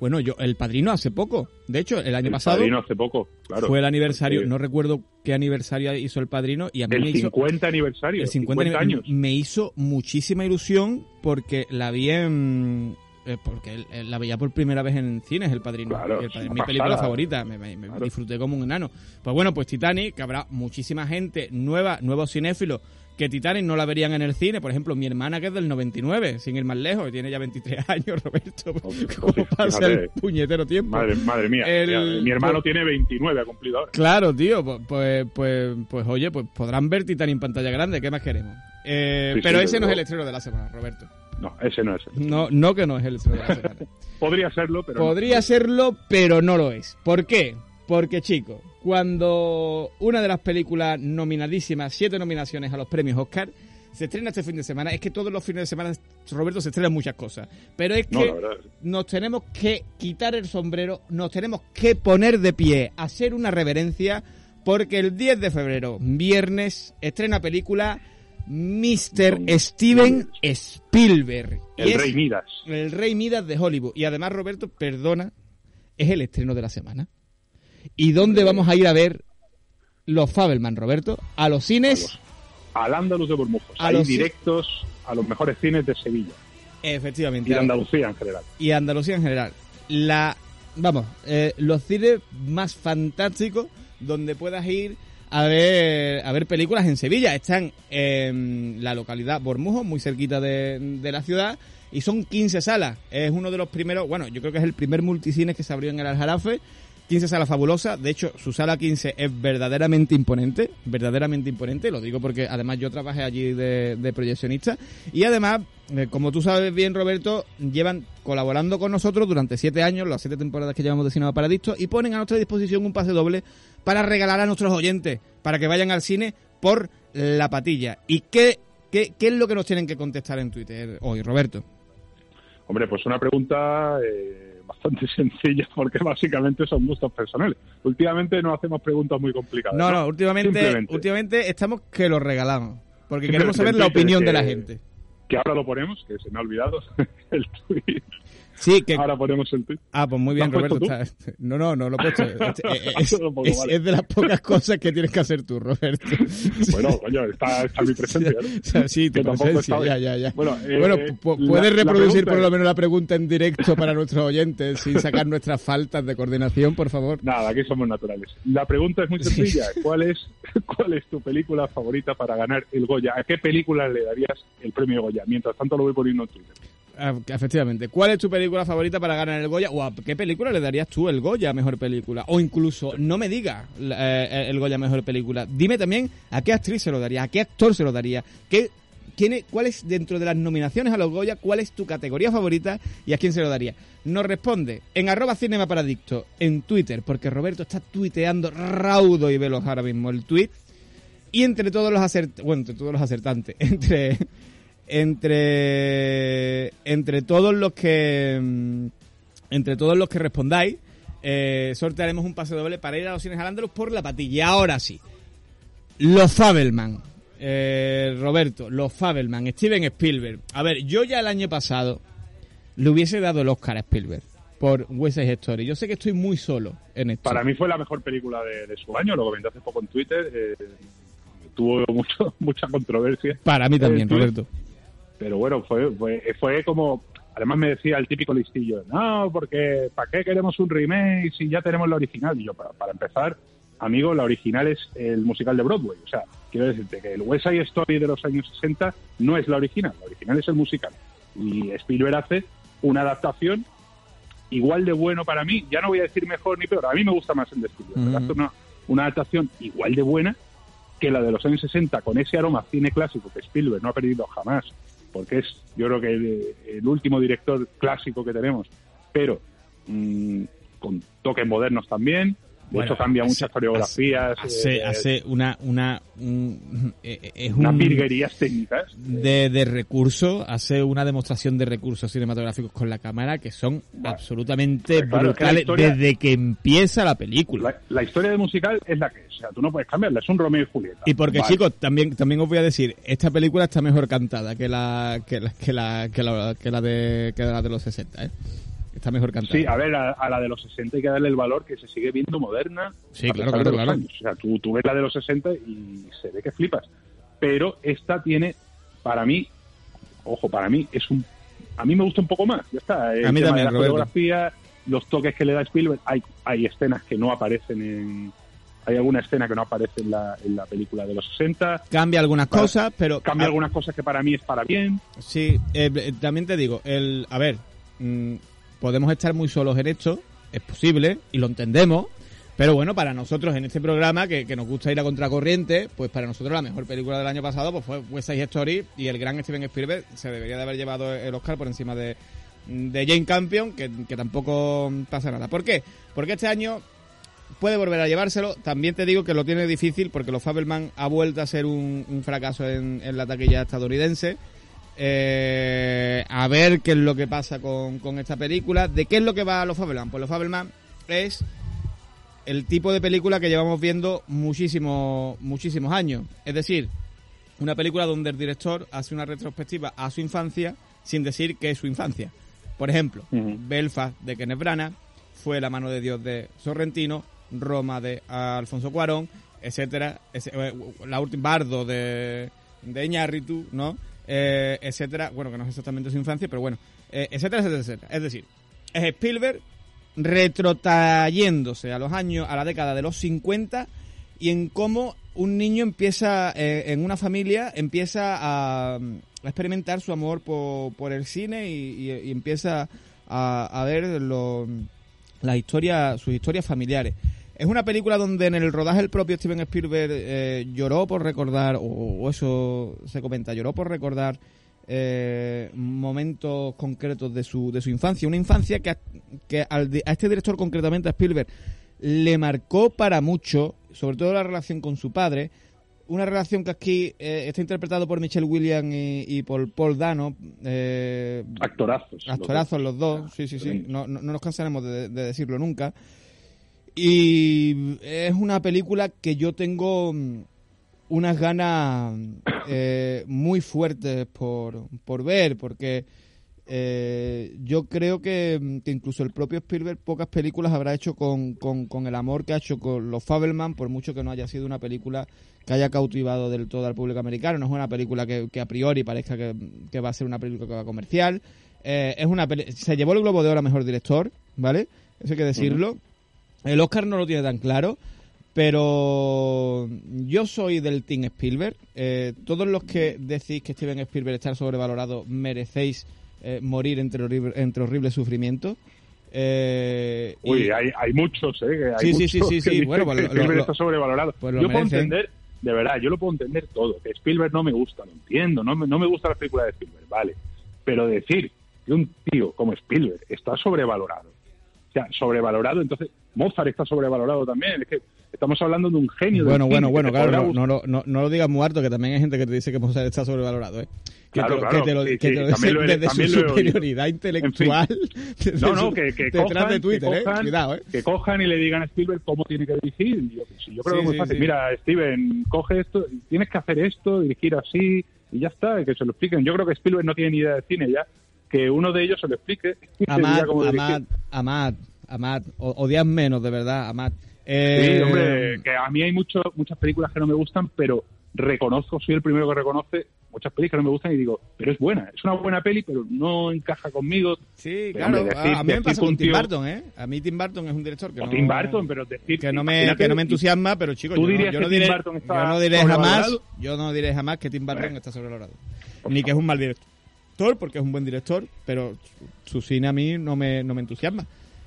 Bueno, yo, El Padrino hace poco. De hecho, el año El pasado Padrino hace poco, claro. fue el aniversario. Sí. No recuerdo qué aniversario hizo El Padrino y a mí me El hizo 50 aniversario. el 50, 50 años. Me hizo muchísima ilusión porque la vi en. eh, porque la veía por primera vez en cines, El Padrino. Claro, El Padrino, mi película favorita. Me, me- me Claro. disfruté como un enano. Pues bueno, pues Titanic, que habrá muchísima gente nueva, nuevos cinéfilos, que Titanic no la verían en el cine. Por ejemplo, mi hermana, que es del 99, sin ir más lejos, tiene ya 23 años, Roberto. ¿Cómo pasa el puñetero tiempo? Madre, madre mía. El- mi hermano pues- tiene 29, ha cumplido ahora. Claro, tío, pues, pues, pues, pues, oye, pues podrán ver Titanic en pantalla grande, ¿qué más queremos? Eh, Sí, pero ese no es el estreno de la semana, Roberto. No, ese no es. No, no que no es el estreno de la semana. Podría serlo, pero no. Podría serlo, pero no lo es. ¿Por qué? Porque, chico, cuando una de las películas nominadísimas, siete nominaciones a los premios Oscar, se estrena este fin de semana. Es que todos los fines de semana, Roberto, se estrenan muchas cosas. Pero es que nos tenemos que quitar el sombrero, nos tenemos que poner de pie, hacer una reverencia, porque el 10 de febrero, viernes, estrena película Mr. Steven Spielberg. El Rey Midas. El Rey Midas de Hollywood. Y además, Roberto, perdona, es el estreno de la semana. ¿Y dónde vamos a ir a ver los Fabelman, Roberto? A los cines. al Andaluz de Burmujos. A los directos a los mejores cines de Sevilla. Efectivamente. Y Andalucía en general. Y Andalucía en general. La, vamos, eh, los cines más fantásticos donde puedas ir a ver, a ver películas en Sevilla. Están en la localidad Bormujos, muy cerquita de, de la ciudad, y son 15 salas. Es uno de los primeros, bueno, yo creo que es el primer multicines que se abrió en el Aljarafe 15 sala fabulosa, de hecho su sala 15 es verdaderamente imponente, verdaderamente imponente, lo digo porque además yo trabajé allí de, proyeccionista y además, eh, como tú sabes bien Roberto, llevan colaborando con nosotros durante siete años, las siete temporadas que llevamos de Cinema Paradicto y ponen a nuestra disposición un pase doble para regalar a nuestros oyentes, para que vayan al cine por la patilla. ¿Y qué, qué, qué es lo que nos tienen que contestar en Twitter hoy, Roberto? Hombre, pues una pregunta... Eh bastante sencilla porque básicamente son gustos personales. Últimamente no hacemos preguntas muy complicadas. No, no, últimamente, últimamente estamos que lo regalamos porque queremos saber la opinión de la gente. Que ahora lo ponemos, que se me ha olvidado el tweet Sí, que... Ahora ponemos el tweet. Ah, pues muy bien, Roberto. No, no, no lo he puesto. Es, de las pocas cosas que tienes que hacer tú, Roberto. Bueno, coño, está, está mi presencia, ¿no? sí, tu presencia, ya, ya, ya. Bueno, eh, puedes reproducir por lo menos la pregunta en directo para nuestros oyentes sin sacar nuestras faltas de coordinación, por favor. Nada, aquí somos naturales. La pregunta es muy sencilla. ¿Cuál es, ¿Cuál es tu película favorita para ganar el Goya? ¿A qué película le darías el premio Goya? Mientras tanto lo voy poniendo en Twitter. Ah, efectivamente. ¿Cuál es tu película favorita para ganar el Goya? ¿O a qué película le darías tú el Goya mejor película? O incluso, no me digas eh, el Goya mejor película. Dime también a qué actriz se lo daría, a qué actor se lo daría. ¿Qué, quién ¿Cuál es, dentro de las nominaciones a los Goya, cuál es tu categoría favorita y a quién se lo daría? Nos responde en arroba en Twitter, porque Roberto está tuiteando raudo y veloz ahora mismo el tweet. Y entre todos los acertantes, bueno, entre todos los acertantes, entre entre entre todos los que mm, entre todos los que respondáis eh, sortearemos un pase doble para ir a los cines al por la patilla. Ahora sí, los Fabelman, eh, Roberto, los Fabelman, Steven Spielberg. A ver, yo ya el año pasado le hubiese dado el Oscar a Spielberg por West Side Story. Yo sé que estoy muy solo en esto. Para mí fue la mejor película de, su año, lo comenté hace poco en Twitter. Eh, tuvo mucho, mucha controversia. Para mí también, Roberto pero bueno, fue, fue, fue como, además me decía el típico listillo, no, porque ¿para qué queremos un remake si ya tenemos la original? Y yo, para, para empezar, amigo, la original es el musical de Broadway. O sea, quiero decirte que el West Side Story de los años 60 no es la original, la original es el musical. Y Spielberg hace una adaptación igual de bueno para mí, ya no voy a decir mejor ni peor, a mí me gusta más el de Spielberg, hace una, una adaptación igual de buena que la de los años 60, con ese aroma cine clásico que Spielberg no ha perdido jamás porque es yo creo que el, último director clásico que tenemos, pero mm, con toques modernos también, de hecho, cambia muchas coreografías. Hace, eh, hace una una eh, eh, es unas virguerías técnicas de, de recursos, hace una demostración de recursos cinematográficos con la cámara que son absolutamente brutales desde que empieza la película. La, historia de musical es la que es, o sea, tú no puedes cambiarla, es un Romeo y Julieta. Y porque chicos, también también os voy a decir, esta película está mejor cantada que la que la que la que la, que la de que la de los 60, ¿eh? Está mejor cantada. Sí, a ver, a, la de los 60 hay que darle el valor que se sigue viendo moderna. Sí, claro, claro, claro. O sea, tú, tú, ves la de los 60 y se ve que flipas. Pero esta tiene, para mí, ojo, para mí es un... A mí me gusta un poco más, ya está. a mí también, la fotografía, los toques que le da Spielberg, hay, hay escenas que no aparecen en... Hay alguna escena que no aparece en la, en la película de los 60. Cambia algunas cosas, pero... Cambia algunas cosas que para mí es para bien. Sí, eh, eh, también te digo, el... A ver... Mm, podemos estar muy solos en esto, es posible, y lo entendemos, pero bueno, para nosotros en este programa, que, nos gusta ir a contracorriente, pues para nosotros la mejor película del año pasado pues fue West Side Story y el gran Steven Spielberg se debería de haber llevado el Oscar por encima de, de Jane Campion, que, tampoco pasa nada. ¿Por qué? Porque este año puede volver a llevárselo. También te digo que lo tiene difícil porque Los Fabelman ha vuelto a ser un, fracaso en, la taquilla estadounidense. Eh, a ver qué es lo que pasa con, esta película. ¿De qué es lo que va a Los Fabelman? Pues Los Fabelman es el tipo de película que llevamos viendo muchísimos, muchísimos años. Es decir, una película donde el director hace una retrospectiva a su infancia sin decir que es su infancia. Por ejemplo, Belfast de Kenneth Branagh, Fue la mano de Dios de Sorrentino, Roma de Alfonso Cuarón, etcétera, eh, la última Bardo de, de Iñárritu, ¿no? Eh, etcétera, bueno, que no es exactamente su infancia, pero bueno, eh, etcétera, etcétera, etcétera. Es decir, es Spielberg retrotrayéndose a los años, a la década de los 50 y en cómo un niño empieza, en una familia, empieza a, experimentar su amor por, el cine y, empieza a, ver lo, la historia, sus historias familiares. Es una película donde en el rodaje el propio Steven Spielberg eh, lloró por recordar, o, eso se comenta, lloró por recordar eh, momentos concretos de su, de su infancia. Una infancia que, a, que a este director concretamente, a Spielberg, le marcó para mucho, sobre todo la relación con su padre, una relación que aquí eh, está interpretado por Michelle Williams y, por Paul Dano. Eh, actorazos. Actorazos los dos, sí, sí, sí. No, no, nos cansaremos de, decirlo nunca. Y es una película que yo tengo mm, unas ganas eh, muy fuertes por, por ver, porque eh, yo creo que, que, incluso el propio Spielberg pocas películas habrá hecho con, con, el amor que ha hecho con los Fabelman, por mucho que no haya sido una película que haya cautivado del todo al público americano. No es una película que, a priori parezca que, va a ser una película comercial. Eh, es una se llevó el Globo de Oro a Mejor Director, ¿vale? Eso hay que decirlo. El Oscar no lo tiene tan claro, pero yo soy del Team Spielberg. Eh, todos los que decís que Steven Spielberg está sobrevalorado merecéis eh, morir entre, entre horribles sufrimientos. Eh, Uy, hay, hay, muchos, ¿eh? Hay sí, sí, sí, sí, Bueno, pues Spielberg está sobrevalorado. Pues yo puedo entender, de verdad, yo lo puedo entender todo. Que Spielberg no me gusta, lo entiendo. No me, no me gusta la película de Spielberg, vale. Pero decir que un tío como Spielberg está sobrevalorado, o sea, sobrevalorado, entonces Mozart está sobrevalorado también. Es que Estamos hablando de un genio. Bueno, bueno, bueno, claro, no, no, no, no, lo digas muy harto, que también hay gente que te dice que Mozart está sobrevalorado, ¿eh? Que, claro, te, que te lo, que te lo dice desde su superioridad intelectual. no, no, que, que detrás de Twitter, ¿eh? Cuidado, ¿eh? Que cojan y le digan a Spielberg cómo tiene que dirigir. Yo, yo creo que es muy fácil. Mira, Steven, coge esto, tienes que hacer esto, dirigir así, y ya está, que se lo expliquen. Yo creo que Spielberg no tiene ni idea de cine ya. Que uno de ellos se lo explique. Amad, Amad, Amad, Amad, odias menos, de verdad, Amad. Sí, hombre, eh, que a mí hay mucho, muchas películas que no me gustan, pero reconozco, soy el primero que reconoce muchas películas que no me gustan y digo, pero es buena, es una buena peli, pero no encaja conmigo. Sí, claro, a mí me pasa con Tim Burton, ¿eh? A mí Tim Burton es un director que no... Tim Burton, pero decir... Que no me, que no me entusiasma, pero chicos, yo, yo, no diré, yo no diré jamás, yo no diré jamás que Tim Burton está sobrevalorado. Ni que es un mal director, porque es un buen director, pero su cine a mí no me, no me entusiasma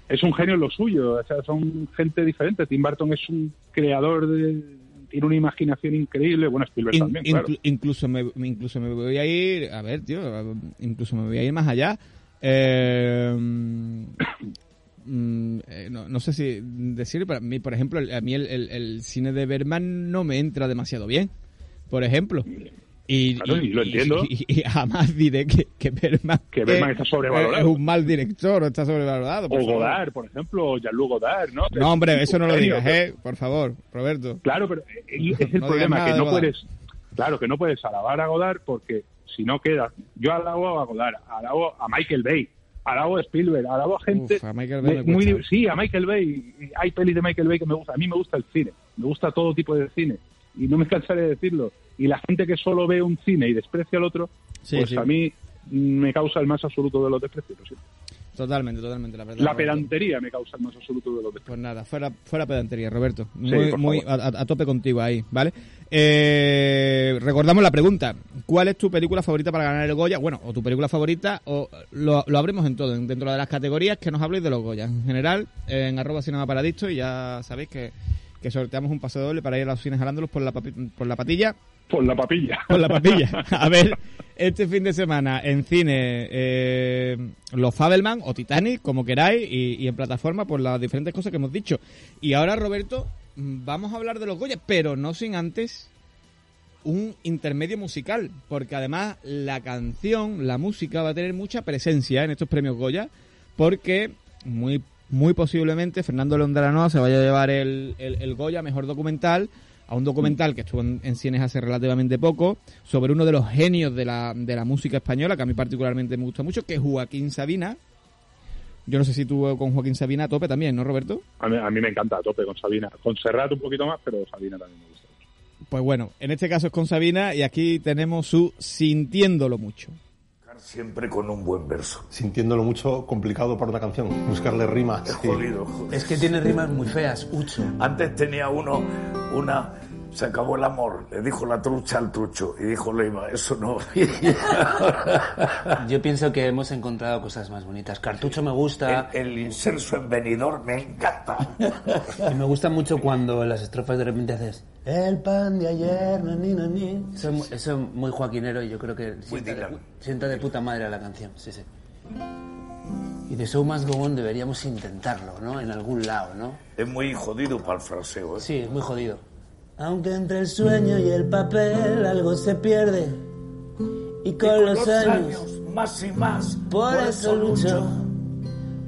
es un genio en lo suyo, o sea, son gente diferente. Tim Burton es un creador de tiene una imaginación increíble, bueno, Spielberg también, claro. incluso me incluso me voy a ir, a ver, tío, incluso me voy a ir más allá. Eh, mm, eh, no, sé si decir, pero a mí, por ejemplo, a mí el, el cine de Berman no me entra demasiado bien, por ejemplo. Y, lo entiendo. Y, jamás diré que, que Berman, que Berman está sobrevalorado. Es un mal director o está sobrevalorado. o Godard, por ejemplo, Jean-Luc Godard, ¿no? No, hombre, eso no lo digas, ¿eh? Por favor, Roberto. Claro, pero es el problema, que no puedes... Claro, que no puedes alabar a Godard porque si no queda... Yo alabo a Godard, alabo a Michael Bay, alabo a Spielberg, alabo a gente... Uf, a Michael Bay muy, Sí, a Michael Bay. Hay pelis de Michael Bay que me gusta. A mí me gusta el cine. Me gusta todo tipo de cine. Y no me cansaré de decirlo y la gente que solo ve un cine y desprecia al otro, pues a mí me causa el más absoluto de los desprecios. Totalmente, totalmente, la verdad. La pedantería me causa el más absoluto de los desprecios. Pues nada, fuera, fuera pedantería, Roberto. Muy, muy a, tope contigo ahí, ¿vale? Eh, recordamos la pregunta. ¿Cuál es tu película favorita para ganar el Goya? Bueno, o tu película favorita, o lo, lo abrimos en todo, dentro de las categorías que nos habléis de los Goya. En general, en arroba cinema paradicto, y ya sabéis que, que sorteamos un pase doble para ir a los cines jalándolos por la, por la patilla por la papilla. Por la papilla. A ver, este fin de semana en cine eh, Los Fabelman o Titanic, como queráis, y, en plataforma por las diferentes cosas que hemos dicho. Y ahora, Roberto, mm, vamos a hablar de los Goya, pero no sin antes un intermedio musical, porque además la canción, la música va a tener mucha presencia en estos premios Goya, porque muy muy posiblemente Fernando León de la Noa se vaya a llevar el, el, Goya Mejor Documental a un documental que estuvo en, cines hace relativamente poco sobre uno de los genios de la, de la música española que a mí particularmente me gusta mucho, que es Joaquín Sabina. Yo no sé si tú con Joaquín Sabina a tope también, ¿no, Roberto? A mí, a mí me encanta a tope con Sabina. Con Serrat un poquito más, pero Sabina también me gusta mucho. Pues bueno, en este caso es con Sabina y aquí tenemos su Sintiéndolo mucho siempre con un buen verso. Sintiéndolo mucho complicado para una canción, buscarle rimas. Es jodido, Es que tiene rimas muy feas, Ucho. Antes tenía uno, una se acabó el amor, le dijo la trucha al trucho y dijo Leima, eso no. Yo pienso que hemos encontrado cosas más bonitas. Cartucho me gusta. El, inserso en venidor me encanta. Y me gusta mucho cuando en las estrofas de repente haces el pan de ayer, ni, ni, Eso, eso, es muy joaquinero y yo creo que sienta de, sienta de, puta madre a la canción. Sí, sí. Y de Show Must Go On deberíamos intentarlo, ¿no? En algún lado, ¿no? Es muy jodido para el fraseo, ¿eh? Sí, es muy jodido. Aunque entre el sueño y el papel algo se pierde. Y con, los, años, más y más. Por, eso lucho,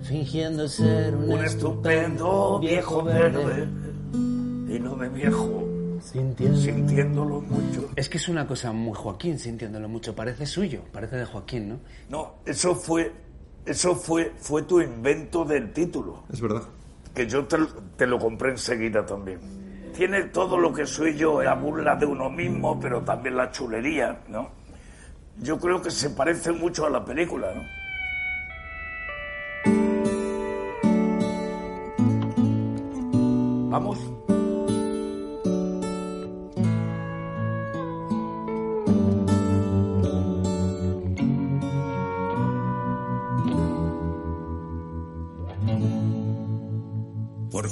fingiendo ser un, estupendo viejo verde. Y no de viejo. Sintiéndolo. mucho. Es que es una cosa muy Joaquín, sintiéndolo mucho. Parece suyo, parece de Joaquín, ¿no? No, eso fue, eso fue, fue tu invento del título. Es verdad. Que yo te, te lo compré enseguida también tiene todo lo que soy yo, la burla de uno mismo, pero también la chulería, ¿no? Yo creo que se parece mucho a la película, ¿no? Vamos.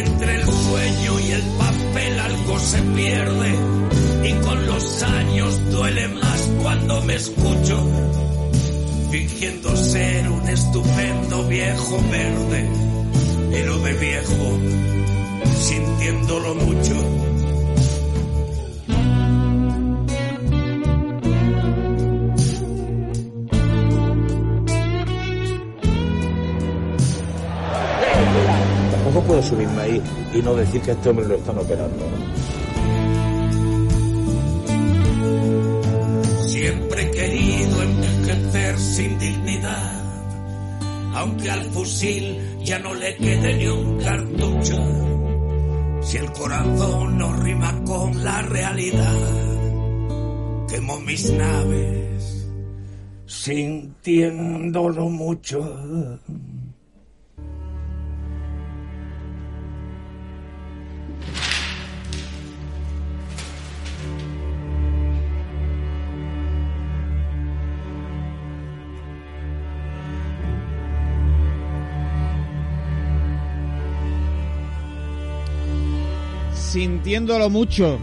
entre el sueño y el papel algo se pierde y con los años duele más cuando me escucho fingiendo ser un estupendo viejo verde, pero de viejo sintiéndolo mucho. Subirme ahí y no decir que a este hombre lo están operando. Siempre he querido envejecer sin dignidad, aunque al fusil ya no le quede ni un cartucho. Si el corazón no rima con la realidad, quemo mis naves sintiéndolo mucho. Sintiéndolo mucho,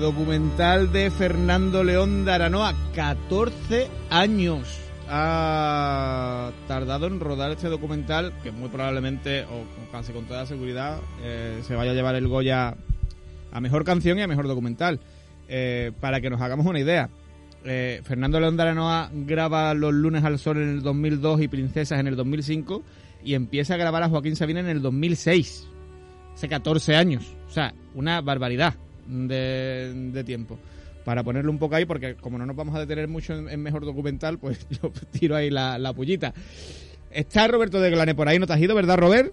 documental de Fernando León de Aranoa, 14 años ha tardado en rodar este documental, que muy probablemente, o casi con toda seguridad, eh, se vaya a llevar el Goya a mejor canción y a mejor documental. Eh, para que nos hagamos una idea, eh, Fernando León de Aranoa graba Los lunes al sol en el 2002 y Princesas en el 2005 y empieza a grabar a Joaquín Sabina en el 2006 hace 14 años. O sea, una barbaridad de, de tiempo. Para ponerlo un poco ahí, porque como no nos vamos a detener mucho en, en mejor documental, pues yo tiro ahí la, la pullita. Está Roberto de Glane por ahí, ¿no te has ido, verdad, Robert?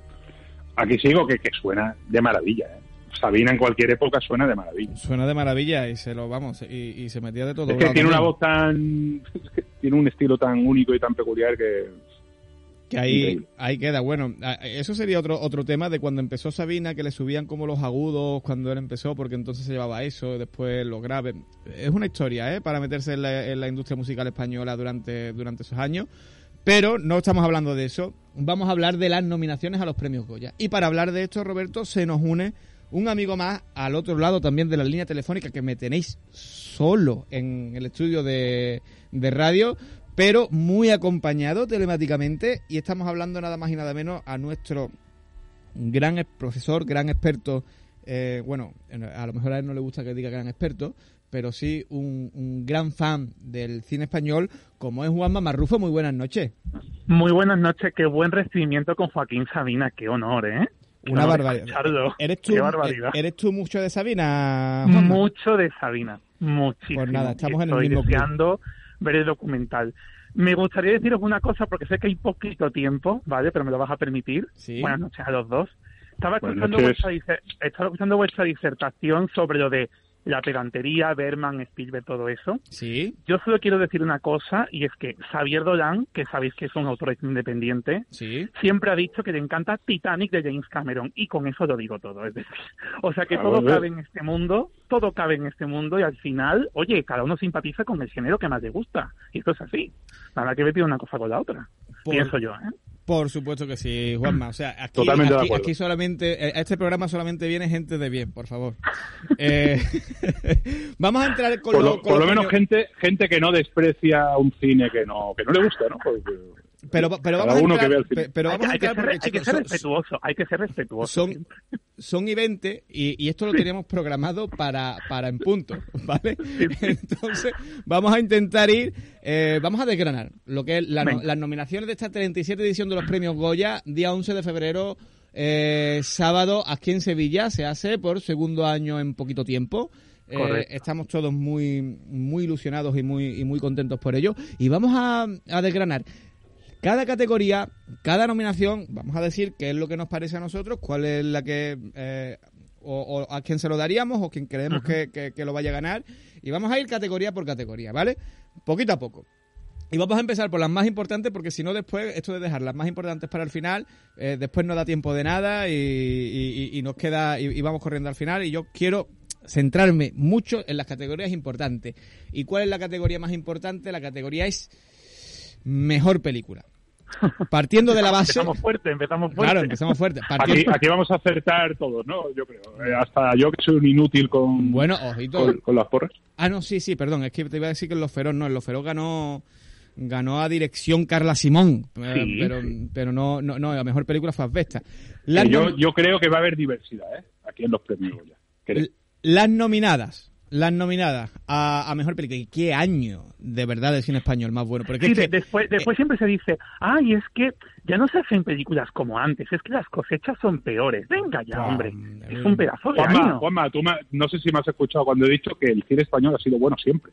Aquí sigo que, que suena de maravilla. ¿eh? Sabina en cualquier época suena de maravilla. Suena de maravilla y se lo vamos, y, y se metía de todo. Es que tiene una voz tan. tiene un estilo tan único y tan peculiar que. Que ahí, ahí queda. Bueno, eso sería otro otro tema de cuando empezó Sabina, que le subían como los agudos cuando él empezó, porque entonces se llevaba eso, después los graves. Es una historia, ¿eh? Para meterse en la, en la industria musical española durante, durante esos años. Pero no estamos hablando de eso. Vamos a hablar de las nominaciones a los premios Goya. Y para hablar de esto, Roberto, se nos une un amigo más al otro lado también de la línea telefónica que me tenéis solo en el estudio de, de radio, pero muy acompañado telemáticamente. Y estamos hablando nada más y nada menos a nuestro gran profesor, gran experto. eh, bueno, en- a lo mejor a él no le gusta que diga gran experto, pero sí un, un gran fan del cine español, como es Juanma Marrufo. Muy buenas noches. Muy buenas noches, qué buen recibimiento con Joaquín Sabina, qué honor, ¿eh? Una barbaridad. ¿Eres tú, Qué barbaridad. ¿Eres tú mucho de Sabina? Juanma? Mucho de Sabina, muchísimo. Pues nada, estamos en el Estoy mismo club. Ver el documental. Me gustaría deciros una cosa, porque sé que hay poquito tiempo, ¿vale? Pero me lo vas a permitir. Sí. Buenas noches a los dos. Estaba escuchando, vuestra, estaba escuchando vuestra disertación sobre lo de la pedantería, Berman, Spielberg, todo eso. Sí, Yo solo quiero decir una cosa, y es que Xavier Dolan, que sabéis que es un autor independiente, sí. siempre ha dicho que le encanta Titanic de James Cameron y con eso lo digo todo, es decir, o sea que Ah, todo cabe en este mundo, todo cabe en este mundo y al final, oye, cada uno simpatiza con el género que más le gusta y esto es así, nada que ver una cosa con la otra, Por- pienso yo, ¿eh? Por supuesto que sí, Juanma. O sea, aquí, Totalmente de aquí, acuerdo. aquí solamente, eh, a este programa solamente viene gente de bien, por favor. Eh, vamos a entrar con Por lo, lo, con por lo menos gente gente que no desprecia un cine que no que no le gusta, ¿no? Porque Pero, pero vamos a que entrar, vea el cine. pe- pero hay, vamos a hay que entrar ser, porque, hay que ser son- respetuoso, hay que ser respetuoso. son, siempre. son y 20 y, y esto lo teníamos programado para, para en punto, ¿vale? Entonces, vamos a intentar ir, eh, vamos a desgranar lo que es la las nominaciones de esta 37 edición de los premios Goya, día 11 de febrero, eh, sábado, aquí en Sevilla, se hace por segundo año en poquito tiempo. Eh, estamos todos muy, muy ilusionados y muy, y muy contentos por ello. Y vamos a, a desgranar cada categoría, cada nominación, vamos a decir qué es lo que nos parece a nosotros, cuál es la que... eh, o, o a quién se lo daríamos o quién creemos que, que- que lo vaya a ganar. Y vamos a ir categoría por categoría, ¿vale? Poquito a poco. Y vamos a empezar por las más importantes porque si no después, esto de dejar las más importantes para el final, eh, después no da tiempo de nada y, y- y- y nos queda, y, y vamos corriendo al final. Y yo quiero centrarme mucho en las categorías importantes. ¿Y cuál es la categoría más importante? La categoría es mejor película. partiendo de la base... Empezamos fuerte, empezamos fuerte. Claro, empezamos fuerte. Aquí, Partiendo- aquí vamos a acertar todos, ¿no? Yo creo. Eh, hasta yo que soy un inútil con, Bueno, ojito. con, con las porras. Ah, no, sí, sí, perdón. Es que te iba a decir que en Los Feroz no. En Los Feroz ganó ganó a dirección Carla Simón. eh, pero, pero no, no, no, la mejor película fue Asbesta. Las, Eh, yo, nom- yo creo que va a haber diversidad, ¿eh? Aquí en los premios. Creo. las nominadas. Las nominadas a, a mejor película. ¿Y qué año de verdad del cine español más bueno? Porque Sí, es que- de- después, después siempre se dice, ay, es que ya no se hacen películas como antes, es que las cosechas son peores. Venga ya, Ah, hombre, es un pedazo de Juanma, año. Juanma, tú me- no sé si me has escuchado cuando he dicho que el cine español ha sido bueno siempre.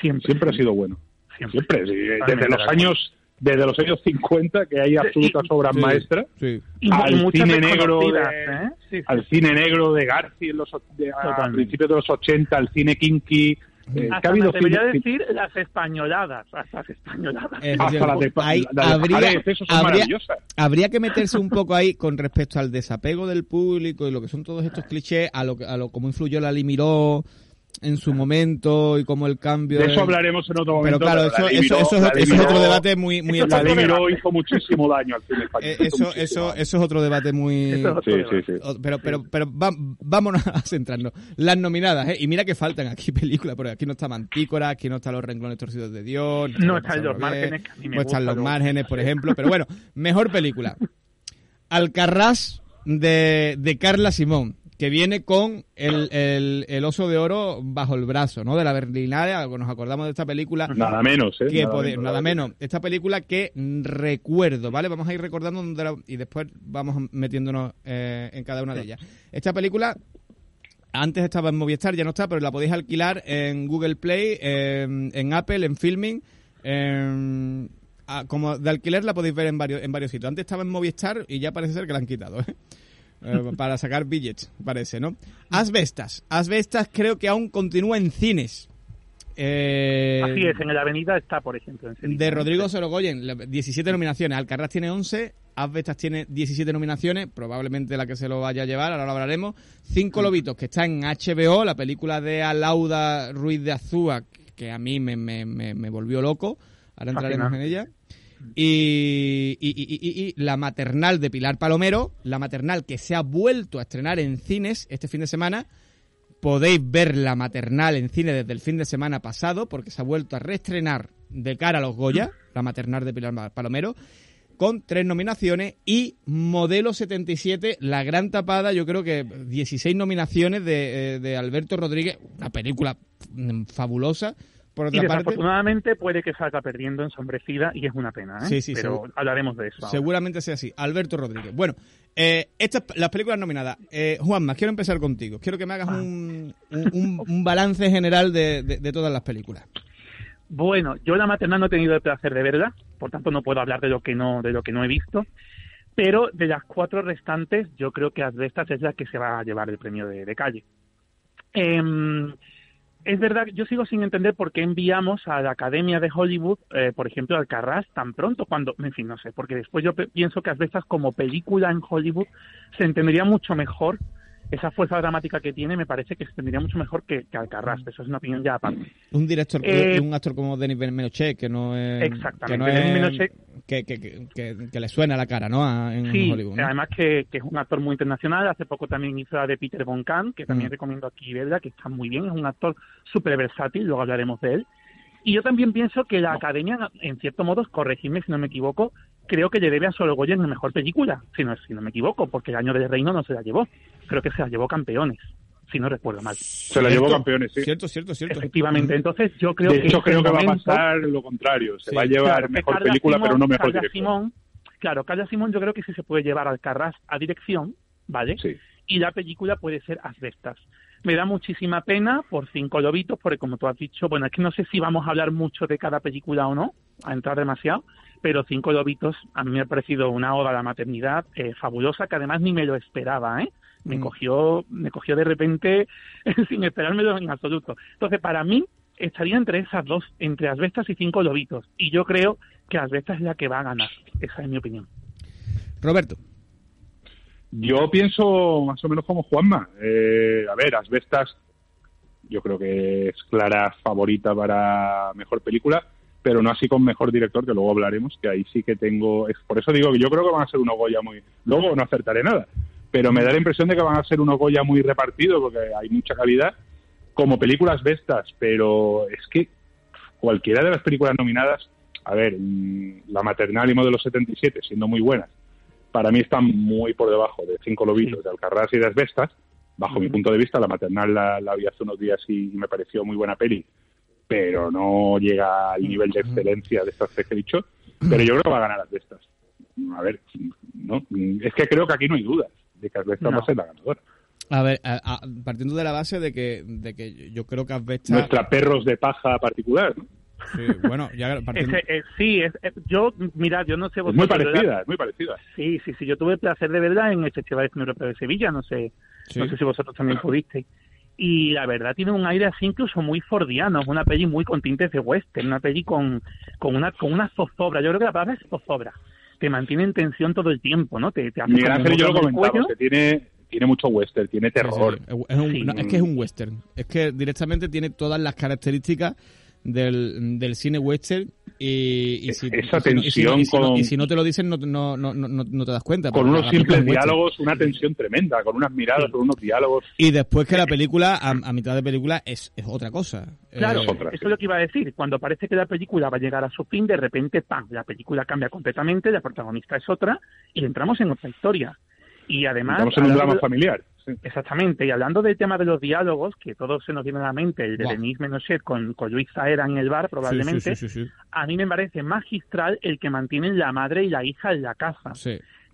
Siempre. Siempre ha sido bueno. Siempre. Siempre. desde de los acuerdo. años desde los años 50 que hay absolutas obras Sí, maestras sí. Al y cine negro de- ¿eh? Sí, sí. al cine negro de Garci en los, o- de- a principios de los 80 al cine kinky eh, que Hasta ha habido me debería cine- decir las españoladas, hasta las españoladas. Eh, hasta las de, Ahí las de habría- habría- maravillosas Habría que meterse un poco ahí con respecto al desapego del público y lo que son todos estos clichés, a lo, que- a lo cómo influyó la Limiró en su momento y cómo el cambio... de eso hablaremos en otro Pero momento claro, la eso, eso, eso, es- eso es otro debate muy... muy la. Limiró hizo muchísimo daño al cine español Eh, Eso, eso, eso es otro debate muy... Eso es otro Sí, debate. sí, sí. Pero, pero, pero va- vámonos a centrarnos. Las nominadas, ¿eh? Y mira que faltan aquí películas, porque aquí no está Mantícora, aquí no están Los Renglones Torcidos de Dios. No está están Los Márgenes, que a mí me No están Los. Márgenes, por ejemplo. Pero bueno, mejor película. Alcarrás de, de Carla Simón, que viene con el, el, el oso de oro bajo el brazo, ¿no? De la Berlinale, nos acordamos de esta película nada menos ¿eh? que nada, menos, nada menos. Esta película que recuerdo, ¿vale? Vamos a ir recordando dónde la- y después vamos metiéndonos eh, en cada una de ellas. Esta película antes estaba en Movistar, ya no está, pero la podéis alquilar en Google Play, en, en Apple, en Filming. en- como de alquiler la podéis ver en varios, en varios sitios. Antes estaba en Movistar y ya parece ser que la han quitado, ¿eh? Eh, para sacar billets, parece, ¿no? Asbestas. Asbestas creo que aún continúa en cines. Eh, Así es, en la avenida está, por ejemplo. En Sevilla. de Rodrigo Sorogoyen, la- 17 nominaciones. Alcarrás tiene 11, Asbestas tiene 17 nominaciones, probablemente la que se lo vaya a llevar, ahora lo hablaremos. Cinco Lobitos, que está en HBO, la película de Alauda Ruiz de Azúa, que a mí me, me, me, me volvió loco. Ahora entraremos en ella. Y, y- La Maternal de Pilar Palomero, La Maternal que se ha vuelto a estrenar en cines este fin de semana. Podéis ver La Maternal en cine desde el fin de semana pasado, porque se ha vuelto a reestrenar de cara a los Goya, La Maternal de Pilar Palomero, con tres nominaciones y Modelo 77, la gran tapada, yo creo que 16 nominaciones de, eh, de Alberto Rodríguez, una película mm, fabulosa. Por Y otra parte, desafortunadamente puede que salga perdiendo ensombrecida y es una pena, ¿eh? Sí, sí, Pero seguro. hablaremos de eso. ahora. Seguramente sea así. Alberto Rodríguez. Bueno, eh, estas las películas nominadas. Eh, Juanma, quiero empezar contigo. Quiero que me hagas un, un- un- un balance general de, de- de todas las películas. Bueno, yo la maternal no he tenido el placer de verla, por tanto no puedo hablar de lo que no, de lo que no he visto. Pero de las cuatro restantes, yo creo que Asbestas es la que se va a llevar el premio de, de calle. Em, es verdad, yo sigo sin entender por qué enviamos a la Academia de Hollywood, eh, por ejemplo, al Carras tan pronto, cuando, en fin, no sé, porque después yo pienso que Asbestas como película en Hollywood se entendería mucho mejor, esa fuerza dramática que tiene me parece que se entendería mucho mejor que, que Alcarrás, eso es una opinión ya aparte. Un director, Eh, un actor como Denis Menochet, que no es. Exactamente, Que, no es- Menochet. que, que, que, le suena la cara, ¿no? A- en Sí, Hollywood. ¿no? además que, es un actor muy internacional. Hace poco también hizo la de Peter Von Kahn, que también Mm. recomiendo aquí verla, que está muy bien. Es un actor súper versátil, luego hablaremos de él. Y yo también pienso que la Academia, en cierto modo, corregidme si no me equivoco, creo que le debe a Sorogoyen la mejor película, si no, si no me equivoco, porque el año del reino no se la llevó. Creo que se la llevó campeones, si no recuerdo mal. se la llevó campeones sí Cierto, cierto, cierto. Efectivamente, entonces yo creo de que hecho es el creo que va a pasar lo contrario se Sí. va a llevar Claro, mejor Carla película Simón- pero no mejor Carla director Simón, claro, Carla Simón yo creo que sí se puede llevar al Carras a dirección, ¿vale? sí Y la película puede ser Asbestas. Me da muchísima pena por Cinco Lobitos, porque como tú has dicho, bueno, es que no sé si vamos a hablar mucho de cada película o no, a entrar demasiado, pero Cinco Lobitos a mí me ha parecido una oda a la maternidad eh, fabulosa, que además ni me lo esperaba, ¿eh? Me Mm. cogió, me cogió de repente sin esperármelo en absoluto. Entonces, para mí, estaría entre esas dos, entre Asbestas y Cinco Lobitos. Y yo creo que Asbestas es la que va a ganar. Esa es mi opinión. Roberto. Yo pienso más o menos como Juanma. Eh, a ver, Asbestas, yo creo que es clara favorita para mejor película. Pero no así con mejor director, que luego hablaremos, que ahí sí que tengo... Por eso digo que yo creo que van a ser unos Goya muy... Luego no acertaré nada, pero me da la impresión de que van a ser unos Goya muy repartidos, porque hay mucha calidad, como películas de estas, pero es que cualquiera de las películas nominadas, a ver, mm, La Maternal y Modelo 77, siendo muy buenas, para mí están muy por debajo de Cinco Lobitos, de Alcarrás y de Asbestas, bajo mi punto de vista. La Maternal la, la vi hace unos días y, me pareció muy buena peli, pero no llega al nivel de excelencia de estas que he dicho. Pero yo creo que va a ganar Asbestas. A ver, no, es que creo que aquí no hay dudas de que Asbestas va a ser la ganadora. A ver, partiendo de la base de que, de que yo creo que Asbestas... Nuestra perros de paja particular, ¿no? Sí, bueno, ya eh, sí, es, yo, mira, yo no sé vosotros... Muy parecida, es muy parecida. Sí, sí, sí, yo tuve el placer de verla en el Festival de Europeo de Sevilla, no sé, no sé si vosotros también pudisteis. Y la verdad tiene un aire así incluso muy fordiano, es una peli muy con tintes de western, una peli con, con una con una zozobra, yo creo que la palabra es zozobra, te mantiene en tensión todo el tiempo, ¿no? Te, te hace Miguel Ángel yo lo comentaba, que tiene tiene mucho western, tiene terror. Es, que es un western. Es que directamente tiene todas las características del, del cine western y, si, esa tensión y si no te lo dicen no, no, no, no, te das cuenta. Con unos simples diálogos, una tensión tremenda, con unas miradas, con unos diálogos. Y después que la película, a, mitad de película, es, es otra cosa. Claro, eso es lo que iba a decir. Cuando parece que la película va a llegar a su fin, de repente, ¡pam!, la película cambia completamente, la protagonista es otra y entramos en otra historia. Y además... Estamos en un drama familiar. Exactamente, y hablando del tema de los diálogos, que todos se nos viene a la mente, el de Denise Menochet con, con Luis Zaera en el bar, probablemente, a mí me parece magistral el que mantienen la madre y la hija en la casa.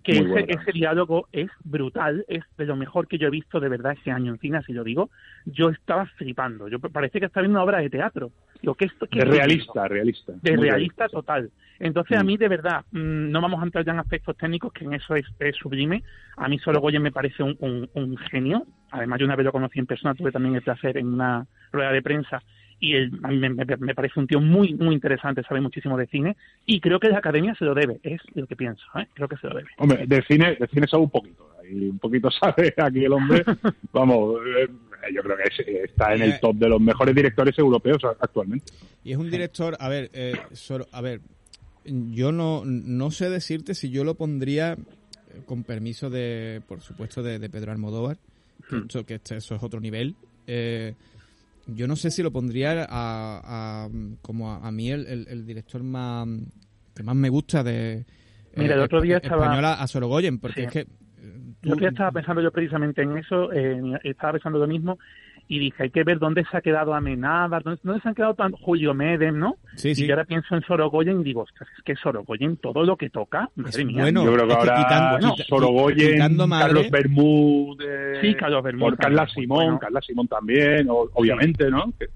Que ese, ese, diálogo es brutal, es de lo mejor que yo he visto de verdad ese año en cine, así lo digo. Yo estaba flipando, yo parece que estaba viendo una obra de teatro. Digo, ¿qué, qué de realista, realista. De realista total. Entonces, a mm. mí, de verdad, mm, no vamos a entrar ya en aspectos técnicos, que en eso es, sublime. A mí, solo Goyen me parece un, un, genio. Además, yo una vez lo conocí en persona, tuve también el placer en una rueda de prensa. Y él, a mí me, parece un tío muy, muy interesante, sabe muchísimo de cine. Y creo que la academia se lo debe, es lo que pienso. ¿eh? Creo que se lo debe. Hombre, de cine, de cine sabe un poquito. Y un poquito sabe aquí el hombre. Vamos, eh, yo creo que está en el eh, top de los mejores directores europeos actualmente. Y es un director, a ver, eh, a ver, yo no, no sé decirte si yo lo pondría eh, con permiso de, por supuesto, de, Pedro Almodóvar, que, hmm. esto, que eso es otro nivel. Eh, yo no sé si lo pondría a, como a, mí el, director más que más me gusta de Mira, el otro día estaba española a Sorogoyen, porque es que el otro día estaba pensando yo precisamente en eso, estaba pensando lo mismo y dije, hay que ver dónde se ha quedado Amenábar, dónde, dónde se han quedado tan Julio Medem, ¿no? Sí, y ahora pienso en Sorogoyen y digo, ostras, es que Sorogoyen todo lo que toca, madre mía. Bueno, yo creo que ahora quitando, Sorogoyen, Carlos Bermúdez, sí, Carlos Bermúdez, por Carla Simón, Carla Simón también, obviamente, ¿no? Que,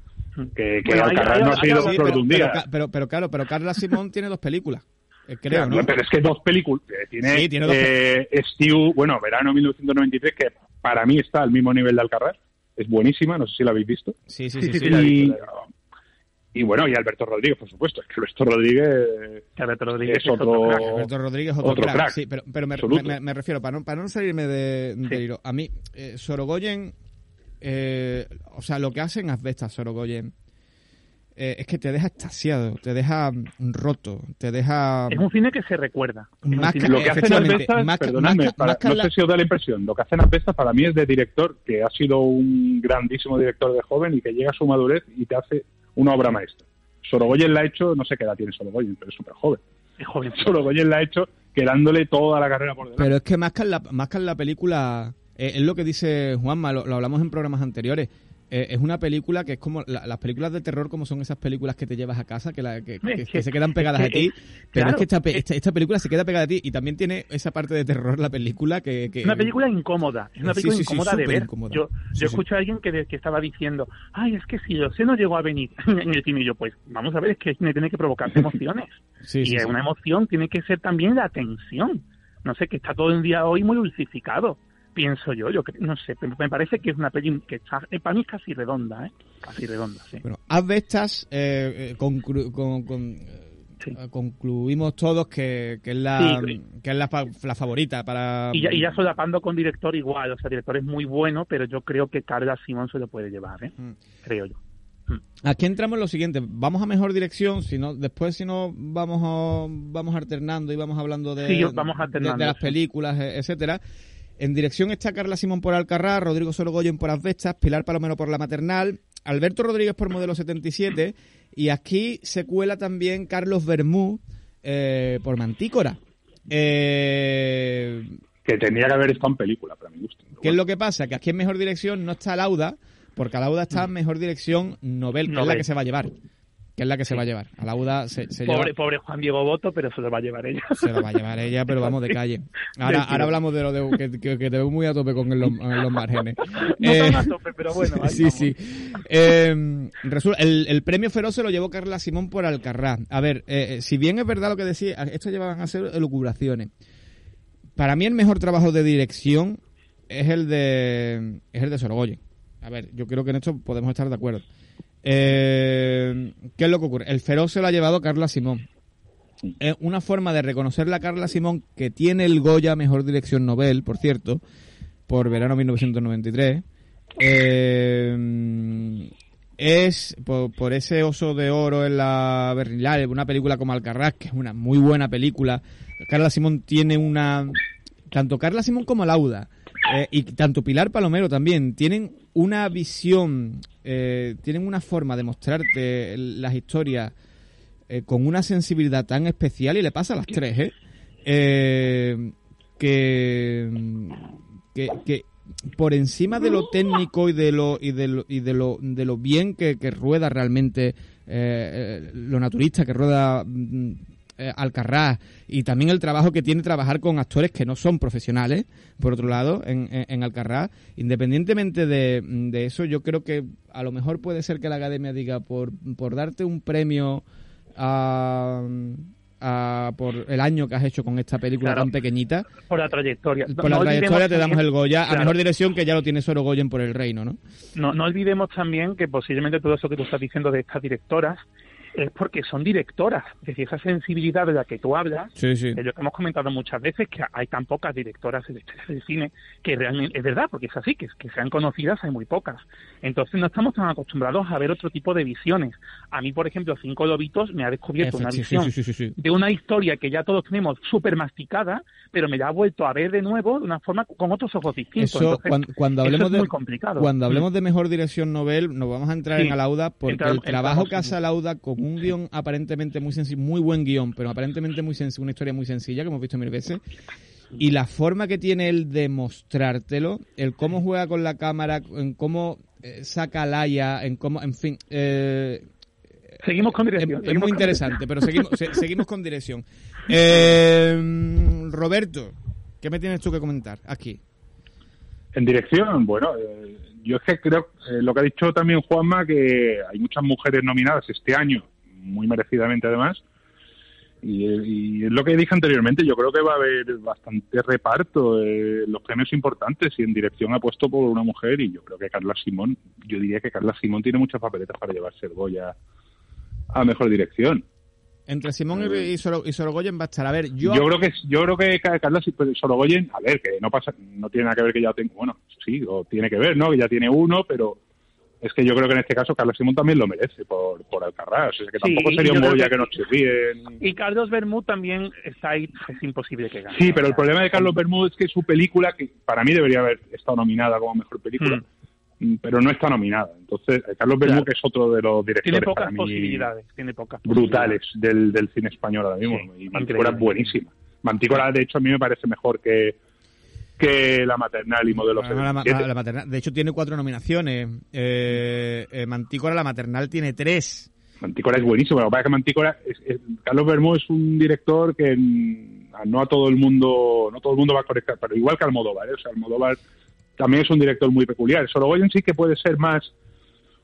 que, que Alcaraz no ha sido sí, pero, de un día. Pero, pero, claro, pero Carla Simón tiene dos películas. Eh, creo, ¿no? Pero es que dos películas. Eh, tiene, sí, tiene dos eh, Steve, bueno, verano 1993, que para mí está al mismo nivel de Alcaraz es buenísima, no sé si la habéis visto. Sí, sí, sí. sí, y, bueno, y Alberto Rodríguez, por supuesto. Es que Alberto Rodríguez, Alberto Rodríguez es, otro, crack. Alberto Rodríguez es otro, crack. Sí, pero, pero me, me, refiero, para no, para no salirme de, de A mí, eh, Sorogoyen, eh, o sea, lo que hacen Asbestas, Sorogoyen, eh, es que te deja extasiado, te deja roto, te deja... Es un cine que se recuerda. Más que, lo que hacen Asbestas, perdonadme, no sé si os da la impresión, lo que hacen Asbestas para mí es de director que ha sido un grandísimo director de joven y que llega a su madurez y te hace una obra maestra. Sorogoyen la ha hecho, no sé qué edad tiene Sorogoyen, pero es súper joven. Es joven. Sorogoyen la ha hecho quedándole toda la carrera por delante. Pero es que más que en la, más que en la película, eh, es lo que dice Juanma, lo hablamos en programas anteriores, eh, es una película que es como las películas de terror como son esas películas que te llevas a casa que, la, que, se quedan pegadas a ti. pero es que esta, esta, película se queda pegada a ti y también tiene esa parte de terror la película que, una película incómoda es una película incómoda de ver. yo, yo escucho a alguien que, que estaba diciendo ay es que si yo sé no llegó a venir en el cine y yo pues vamos a ver es que cine tiene que provocar emociones y una emoción tiene que ser también la tensión. No sé que está todo el día hoy muy dulcificado pienso yo, yo no sé, me parece que es una peli que está, eh, para mí es casi redonda, ¿eh? Casi redonda, sí. Bueno, Asbestas, eh, eh con, concluimos todos que, que es la que es la, la, favorita para y ya, y ya solapando con director igual o sea director es muy bueno pero yo creo que Carla Simón se lo puede llevar ¿eh? Mm. creo yo Aquí entramos en lo siguiente, vamos a mejor dirección, si no, después si no vamos a, vamos alternando y vamos hablando de, Sí, vamos alternando, de, de las películas, e- etcétera. En dirección está Carla Simón por Alcarrás, Rodrigo Sorogoyen por Asbestas, Pilar Palomero por La Maternal, Alberto Rodríguez por Modelo 77 y aquí se cuela también Carlos Bermú eh, por Mantícora. Eh, Que tenía que haber estado en película, para mi gusto. ¿Qué es lo que pasa? Que aquí en mejor dirección no está Lauda, porque Lauda está en mejor dirección novel, que es la que se va a llevar. Que es la que se va a llevar. A Lauda se, se Pobre, lleva- pobre Juan Diego Boto, pero se lo va a llevar ella. se lo va a llevar ella, pero vamos de calle. Ahora, hablamos de lo de que, que- que te veo muy a tope con los, en los márgenes. No Eh, tan a tope, pero bueno. ahí sí, vamos. sí. Eh, el, el premio feroz se lo llevó Carla Simón por Alcarrás. A ver, eh, eh, si bien es verdad lo que decía, esto llevaban a ser elucubraciones. Para mí el mejor trabajo de dirección es el de es el de Sorogoyen. A ver, yo creo que en esto podemos estar de acuerdo. Eh, ¿Qué es lo que ocurre? El feroz se lo ha llevado Carla Simón. Es una forma de reconocerle a Carla Simón que tiene el Goya Mejor Dirección Nobel, por cierto, por verano 1993. Eh, es por, por ese oso de oro en la Berlinale, una película como Alcarrás, que es una muy buena película. Carla Simón tiene una. Tanto Carla Simón como Lauda, eh, y tanto Pilar Palomero también, tienen una visión, eh, tienen una forma de mostrarte las historias eh, con una sensibilidad tan especial, y le pasa a las tres, ¿eh? Que, que, que por encima de lo técnico y de lo y de lo, y de lo, de lo bien que, que rueda realmente lo naturista que rueda mm, eh, Alcarrás y también el trabajo que tiene trabajar con actores que no son profesionales por otro lado en, en, en Alcarrás independientemente de, de eso yo creo que a lo mejor puede ser que la academia diga por, por darte un premio a, a- por el año que has hecho con esta película Claro. tan pequeñita Por la trayectoria. por la trayectoria te damos el Goya a Claro. mejor dirección que ya lo tiene Sorogoyen por el reino, ¿no? No, no olvidemos también que posiblemente todo eso que tú estás diciendo de estas directoras es porque son directoras. Es decir, esa sensibilidad de la que tú hablas, Sí, sí. yo que hemos comentado muchas veces que hay tan pocas directoras de del cine que realmente es verdad, porque es así, que, que sean conocidas hay muy pocas. Entonces no estamos tan acostumbrados a ver otro tipo de visiones. A mí, por ejemplo, Cinco Lobitos me ha descubierto una sí, visión de una historia que ya todos tenemos súper masticada, pero me la ha vuelto a ver de nuevo de una forma con otros ojos distintos. Eso, Entonces, cuando, cuando eso hablemos es de muy complicado. cuando Mm. hablemos de mejor dirección novel, nos vamos a entrar en Alauda porque el trabajo que hace Alauda con un guion aparentemente muy sencillo, muy buen guion, pero aparentemente muy sencillo, una historia muy sencilla que hemos visto mil veces. Y la forma que tiene él de mostrártelo, el cómo juega con la cámara, en cómo eh, saca Laia, en cómo, en fin, eh, Seguimos con es, dirección. es muy interesante, pero seguimos, se- seguimos con dirección. Eh, Roberto, ¿qué me tienes tú que comentar aquí? En dirección, bueno, eh, yo es que creo, eh, lo que ha dicho también Juanma, que hay muchas mujeres nominadas este año, muy merecidamente además, y, y es lo que dije anteriormente, yo creo que va a haber bastante reparto, eh, los premios importantes, y en dirección ha puesto por una mujer, y yo creo que Carla Simón, yo diría que Carla Simón tiene muchas papeletas para llevarse el Goya a mejor dirección. Entre Simón y, y, Soro- y Sorogoyen va a estar. A ver, yo, Yo, creo que yo creo que Ca- Carla Si- pero Sorogoyen, a ver, que no pasa, no tiene nada que ver que ya tengo, bueno, sí, o tiene que ver, ¿no? Que ya tiene uno, pero es que yo creo que en este caso Carlos Simón también lo merece por, por Alcarrás, o sea que tampoco sería un Goya que- que nos chirríen. Y Carlos Bermú también está ahí, es imposible que gane. Sí, pero el problema de Carlos Bermúdez es que su película, que para mí debería haber estado nominada como mejor película, mm, pero no está nominada. Entonces, eh, Carlos Bermúdez, Claro. que es otro de los directores Tiene para pocas mí posibilidades, tiene pocas brutales del, del cine español ahora mismo. Sí, y Mantícora es buenísima. Mantícora, de hecho, a mí me parece mejor que, que La Maternal y Modelo la- la- 77. la- la maternal- de hecho, tiene cuatro nominaciones. Eh, eh, Mantícora, la maternal, tiene tres. Mantícora es buenísimo. Lo que pasa es que Mantícora, es- es- Carlos Bermúdez es un director que mm, no a todo el mundo, no todo el mundo va a conectar, pero igual que Almodóvar, ¿eh? o sea, Almodóvar también es un director muy peculiar. Sorogoyen sí que puede ser más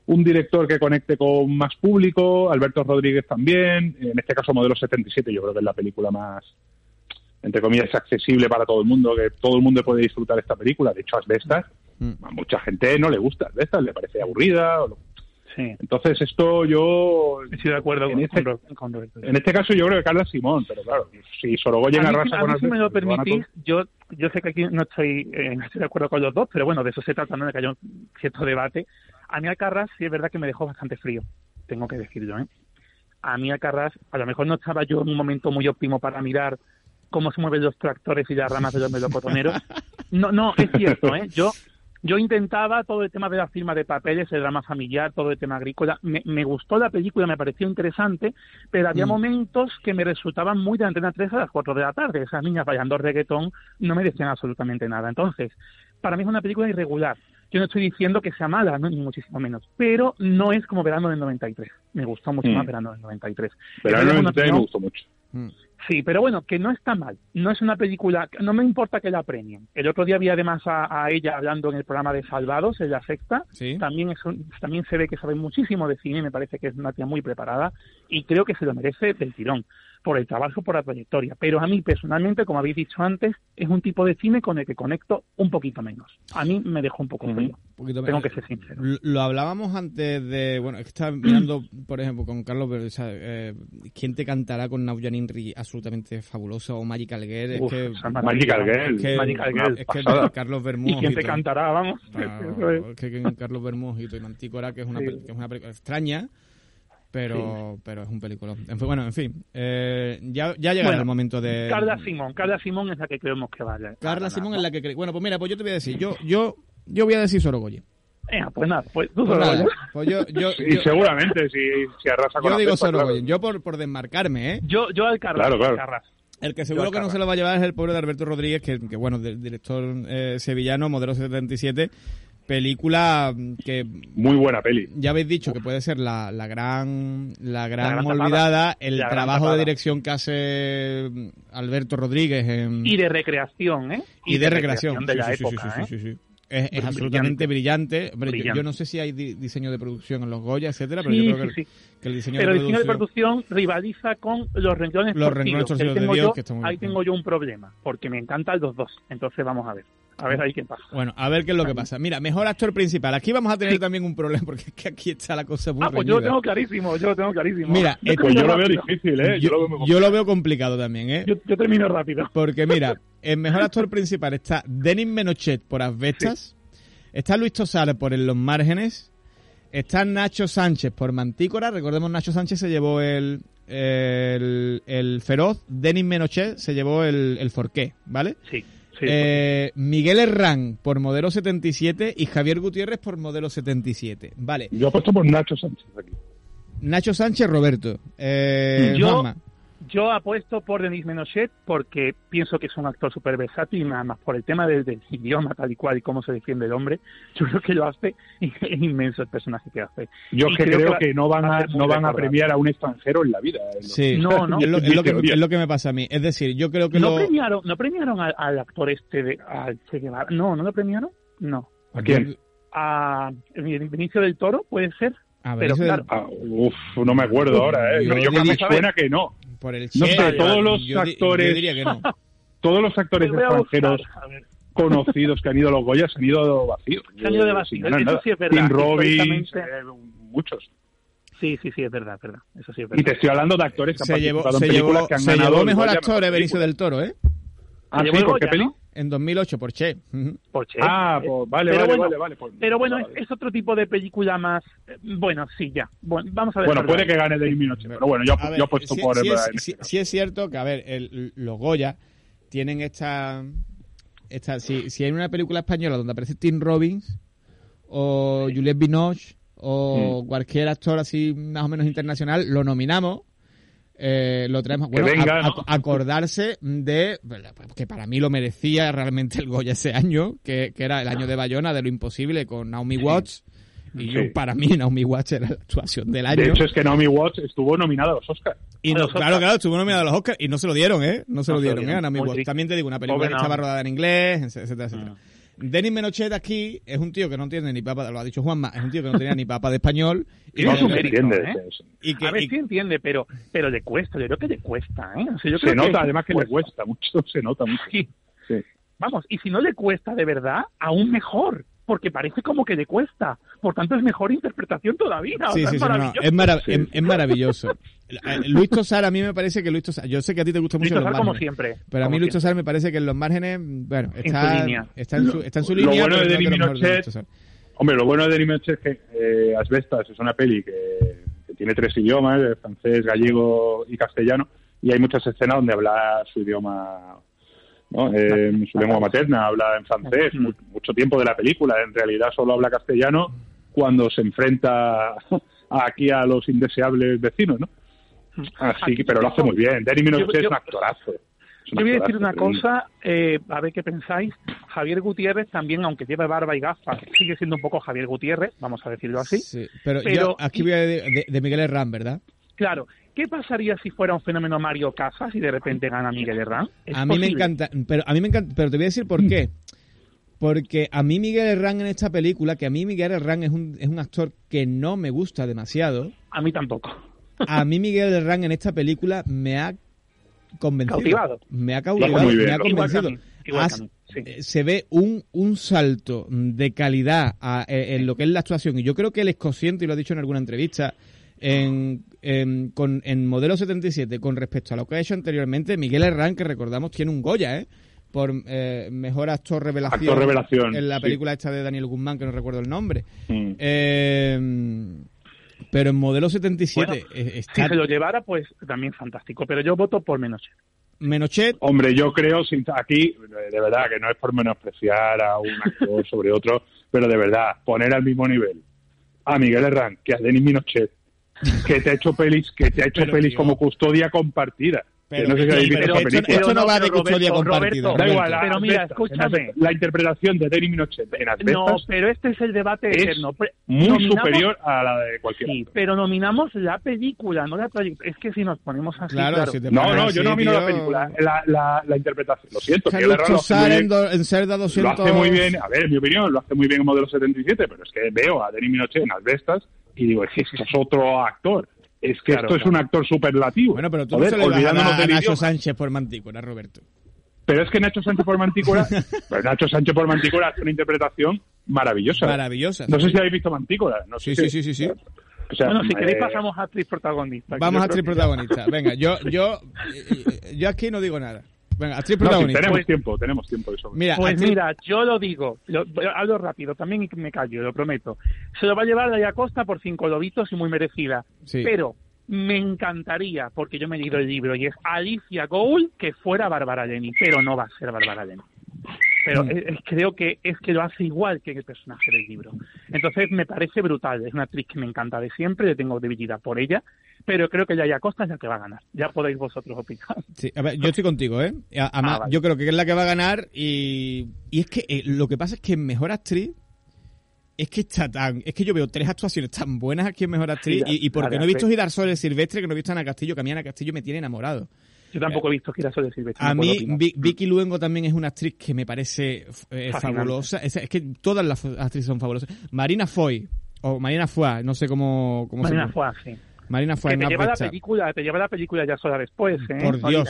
un director que conecte con más público, Alberto Rodríguez también, en este caso Modelo 77 yo creo que es la película más, entre comillas, accesible para todo el mundo, que todo el mundo puede disfrutar esta película, de hecho Asbestas, Mm. a mucha gente no le gusta Asbestas, le parece aburrida, o lo- Sí, entonces esto yo estoy de acuerdo En con, este- con Ro- con Roberto. en este caso yo creo que Carla Simón, pero claro, si Sorogoyen a mí, arrasa a con mí, si me lo permitís, yo, yo sé que aquí no estoy, eh, no estoy de acuerdo con los dos, pero bueno, de eso se trata, ¿no? de que haya un cierto debate. A mí Alcarrás sí es verdad que me dejó bastante frío, tengo que decirlo, ¿eh? A mí Alcarrás, a lo mejor no estaba yo en un momento muy óptimo para mirar cómo se mueven los tractores y las ramas de los melocotoneros. No, no, es cierto, ¿eh? Yo yo intentaba todo el tema de la firma de papeles, el drama familiar, todo el tema agrícola. Me, me gustó la película, me pareció interesante, pero había Mm. momentos que me resultaban muy de Antena 3 a las 4 de la tarde. Esas niñas bailando reggaetón no me decían absolutamente nada. Entonces, para mí es una película irregular. Yo no estoy diciendo que sea mala, no, ni muchísimo menos, pero no es como Verano del 93. Me gustó mucho Mm. más Verano del 93. Pero Esa no es una me opinión- gustó mucho. Mm. Sí, pero bueno, que no está mal. No es una película, no me importa que la premien. El otro día vi además a, a ella hablando en el programa de Salvados, en la sexta. Sí. También, es un- también se ve que sabe muchísimo de cine, me parece que es una tía muy preparada y creo que se lo merece del tirón, por el trabajo, por la trayectoria. Pero a mí personalmente, como habéis dicho antes, es un tipo de cine con el que conecto un poquito menos. A mí me dejó un poco frío. Un poquito Tengo menos. que ser sincero. Lo, hablábamos antes de. Bueno, es que estaba mirando, por ejemplo, con Carlos. Ver- o sea, eh, ¿Quién te cantará con Naujan Inri absolutamente fabulosa? O Magical Girl. Es Uf, que. Magical Girl. Es que, Magical Girl, es que pasada. Carlos ¿Y Bermúdez. quién te cantará? Vamos. Es. que Carlos Bermúdez y Mantícora, que es una, Sí. que es una película extraña, pero, pero es un película. En fin, bueno, en fin. eh, ya, ya llegará Bueno, el momento de. Carla Simón, Carla Simón es la que creemos que vale. Carla Simón es la que cree. Bueno, pues mira, pues yo te voy a decir. Yo, yo, yo voy a decir Sorogoyen. Venga, pues nada, pues tú Pues solo nada, pues yo, yo, Sí, yo- seguramente, si, si arrasa con yo la digo cesta, Sorogoyen. claro. Yo por, por desmarcarme, ¿eh? Yo, yo al Carras. Claro, claro. Carras. El que seguro que no se lo va a llevar es el pobre de Alberto Rodríguez, que, que, bueno, del director eh, sevillano, Modelo 77, película mm, que Muy buena peli. ya habéis dicho que puede ser la, la gran la gran, gran tapada. olvidada, el La trabajo de dirección que hace mm, Alberto Rodríguez en, Y de recreación, ¿eh? y de recreación. de Sí, la sí, sí, época, sí, sí, sí, sí. Es, Brillante. absolutamente brillante. Yo- no sé si hay di- diseño de producción en los Goya, etcétera, pero Sí, yo creo sí, que, sí. que el diseño Pero de el diseño de producción... rivaliza con los renglones Los torcidos, renglones torcidos de Dios, yo- que está muy Ahí bien. tengo yo un problema, porque me encantan los dos. Entonces vamos a ver. A ver ahí qué pasa. Bueno, a ver qué es lo que pasa. Mira, mejor actor principal. Aquí vamos a tener también un problema, porque es que aquí está la cosa muy Ah, pues yo lo tengo clarísimo, yo lo tengo clarísimo. Mira, yo eh, Pues yo lo veo difícil, ¿eh? Yo, Yo, lo veo muy yo lo veo complicado también, ¿eh? Yo, yo termino rápido. Porque mira, el mejor actor principal está Denis Menochet por Asbestas, está Luis Tosar por En los Márgenes, está Nacho Sánchez por Mantícora, recordemos Nacho Sánchez se llevó el, el, el Feroz, Denis Menochet se llevó el, el Forqué, ¿vale? Sí, sí. Eh, Miguel Herrán por Modelo 77 y Javier Gutiérrez por Modelo 77, ¿vale? Yo apuesto por Nacho Sánchez aquí. Nacho Sánchez, Roberto. Eh, Yo- Juanma. Yo apuesto por Denis Menochet porque pienso que es un actor súper versátil y nada más por el tema del, del idioma tal y cual y cómo se defiende el hombre. Yo creo que lo hace y es inmenso el personaje que hace. Yo que creo, que no van va a, no van a premiar a un extranjero en la vida. eh, Sí, No, no. Es, lo, es lo que, es lo que me pasa a mí. Es decir, yo creo que ¿No lo... premiaron, ¿No premiaron al, al actor este, de, al Che Guevara? No, ¿no lo premiaron? No. ¿A quién? A Benicio del Toro, ¿puede ser? A Pero Benicio del- claro, Ah, uf, no me acuerdo ahora, ¿eh? Yo Yo, creo que me suena que no. Por el No sé, todos los yo actores- Yo diría que no. Todos los actores extranjeros conocidos que han ido a los Goya se han ido vacíos. Se han ido de vacío, sin eso sí es verdad, Tim Robbins, eh, muchos. Sí, sí, sí, es verdad, es verdad. Eso sí es Y verdad. te estoy hablando de actores que han Se llevó, participado se en películas llevó, que han se ganado llevó el mejor Goya, actor película. del Toro, ¿eh? Ah, llevó sí, ¿por qué peli? ¿no? En 2008 por Che. Por Che. Ah, Eh, pues vale, pero vale, bueno, vale, vale. pues- Pero bueno, vale. es, es otro tipo de película más. eh, Bueno, sí, ya. Bueno, vamos a ver. Bueno, puede que gane Denis Menochet, pero bueno, yo, yo apuesto sí, por sí el es, en sí- sí es cierto que, a ver, el- los Goya tienen esta... esta si, si hay una película española donde aparece Tim Robbins o Juliette Binoche o Mm. cualquier actor así más o menos internacional, lo nominamos. Eh, lo traemos bueno, venga, a- acordarse de que para mí lo merecía realmente el Goya ese año que, que era el año de Bayona de lo imposible con Naomi Watts y yo Sí. para mí Naomi Watts era la actuación del año De hecho, es que Naomi Watts estuvo nominada a los Oscars. y A no, los claro, Oscars. claro, estuvo nominado a los Oscars y no se lo dieron, ¿eh? No se No lo dieron, ¿eh? A Naomi Watts. También te digo, una película Pobre que estaba rodada en inglés, etcétera, etcétera. Mm. Denis Menochet aquí es un tío que no entiende ni papa, lo ha dicho Juanma, es un tío que no tenía ni papa de español y, se mérito, entiende, ¿eh? se- y que, a ver y- si entiende, pero pero le cuesta. Yo creo que le cuesta, ¿eh? O sea, yo Se nota, que además que le cuesta mucho, se nota mucho. Sí. Sí. Vamos, y si no le cuesta de verdad, aún mejor, porque parece como que le cuesta. Por tanto, es mejor interpretación todavía. o Sí, sea, sí, es sí, no, no, maravilloso. es, marav- Sí. es, es maravilloso. Eh, Luis Tosar, a mí me parece que Luis Tosar, yo sé que a ti te gusta mucho Luis los Tosar, como siempre. pero a mí Luis. Tosar me parece que en los márgenes, bueno, su está, línea. está en su, está en su Lo línea, bueno de lo. Hombre, lo bueno de Menochet es que eh, Asbestas es una peli que, que tiene tres idiomas, francés, gallego y castellano, y hay muchas escenas donde habla su idioma, ¿no? Eh, su lengua materna, habla en francés, mu- mucho tiempo de la película, en realidad solo habla castellano cuando se enfrenta aquí a los indeseables vecinos, ¿no? Así que, pero lo hace muy bien. Denis Menochet Yo- es un actorazo. Yo voy a decir una cosa, eh, a ver qué pensáis. Javier Gutiérrez también, aunque lleva barba y gafas, sigue siendo un poco Javier Gutiérrez, vamos a decirlo así. Sí, pero, Pero- yo aquí voy a de, de- de Miguel Herrán, ¿verdad? Claro, ¿qué pasaría si fuera un fenómeno Mario Casas y de repente gana Miguel Herrán? ¿Es A mí me encanta, pero a mí me encanta, pero te voy a decir por qué. Porque a mí Miguel Herrán en esta película, que a mí Miguel Herrán es un, es un actor que no me gusta demasiado, A mí tampoco. a mí Miguel Herrán en esta película me ha convencido. Cautivado. Me ha cautivado, bien. me ha convencido. igual Has- sí. eh, Se ve un, un salto de calidad a- eh, en lo que es la actuación y yo creo que él es consciente, y lo ha dicho en alguna entrevista, en, en, con, en Modelo 77 con respecto a lo que ha hecho anteriormente, Miguel Herrán, que recordamos tiene un Goya, ¿eh? por eh, mejor actor revelación, Actor revelación, en la sí. película esta de Daniel Guzmán, que no recuerdo el nombre. Mm. Eh, pero en Modelo 77 Bueno, eh, Si está se lo llevara, pues también fantástico. Pero yo voto por Menochet. Menochet, Hombre, yo creo, sin- aquí, de verdad, que no es por menospreciar a un actor sobre otro, pero de verdad, poner al mismo nivel a Miguel Herrán que a Denis Minochet, que te ha hecho pelis, que te ha hecho Pero, pelis tío. como custodia compartida. Que Pero- no sé si sí, pero esa esto- no va de custodia Roberto, compartida. Roberto, Da igual, la, Pero mira, escúchame. la interpretación de Denis Minochet en No, Asbestas pero este es el debate es eterno. Muy nominamos- superior a la de cualquier Sí, pero nominamos la película, no la trayectoria. Es que si nos ponemos así, Claro, claro. si te No, no, así, yo no nomino la tío. película, la, la, la interpretación. Lo siento, bien. en, do- en Cerda 200. Lo hace muy bien, a ver, en mi opinión, lo hace muy bien en Modelo 77, pero es que veo a Denis Minochet en Asbestas y digo, es que esto es otro actor. Es que Claro, esto es un actor superlativo. Bueno, pero tú Joder, no se le vas a Nacho idioma. Sánchez por Mantícora, Roberto. Pero es que Nacho Sánchez por Mantícora, pero Nacho Sánchez por Mantícora hace una interpretación maravillosa. Maravillosa. No sé si habéis visto Mantícora. No Sí, sé sí, sí, sí, sí. O sea, Bueno, si eh, queréis pasamos a actriz protagonista. Vamos a actriz protagonista. Venga, yo, yo, eh, yo aquí no digo nada. Venga, actriz no, sí, tenemos Pues- tiempo, tenemos tiempo de sobra. Mira, Pues actriz- mira, yo lo digo, lo, hablo rápido también y me callo, lo prometo. Se lo va a llevar Daya Costa por cinco lobitos y muy merecida. Sí. Pero me encantaría, porque yo me he leído el libro y es Alicia Gould que fuera Bárbara Lenny, pero no va a ser Bárbara Lenny. Pero Mm. es- creo que es que lo hace igual que el personaje del libro. Entonces me parece brutal. Es una actriz que me encanta de siempre, le tengo debilidad por ella, pero creo que Daya Costa es la que va a ganar. Ya podéis vosotros opinar. Sí, a ver, yo estoy contigo, ¿eh? Además, Ah, vale. yo creo que es la que va a ganar y, y es que eh, lo que pasa es que en Mejor Actriz es que está tan... Es que yo veo tres actuaciones tan buenas aquí en Mejor Actriz Sí, y, y porque no he visto Gidar Sol Silvestre, que no he visto a Ana Castillo, que a mí Ana Castillo me tiene enamorado. Yo tampoco he visto que era solo Silvestre. A no mí. Vi- Vicky Luengo también es una actriz que me parece eh, fabulosa. Es, es que todas las actrices son fabulosas. Marina Foy, o Marina Foy, no sé cómo, cómo Marina se fue así. Marina Foy Que te lleva la película, te lleva la película ya sola después, ¿eh? Por No Dios,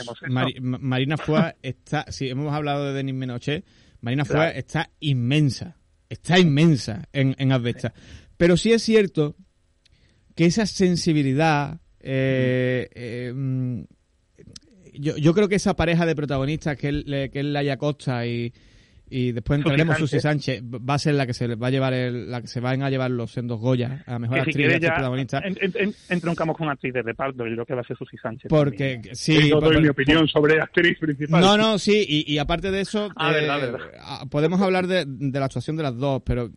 Marina Foy está, si hemos hablado de Denis Menochet, Marina Foy Claro. está inmensa, está inmensa en, en. Pero sí es cierto que esa sensibilidad, eh, eh, mm, yo, yo creo que esa pareja de protagonistas que le- que es Laia Costa y, y después entraremos. Susi Sánchez, va a ser la que se va a llevar el, la que se van a llevar los sendos Goya a mejor si actriz y protagonista. en- en- en- entroncamos con actriz de reparto y lo que va a ser Susi Sánchez. Porque también. sí, yo doy por- mi opinión sobre actriz principal. No, no, sí, y, y aparte de eso, Ah, eh, verdad, verdad. podemos hablar de, de la actuación de las dos, pero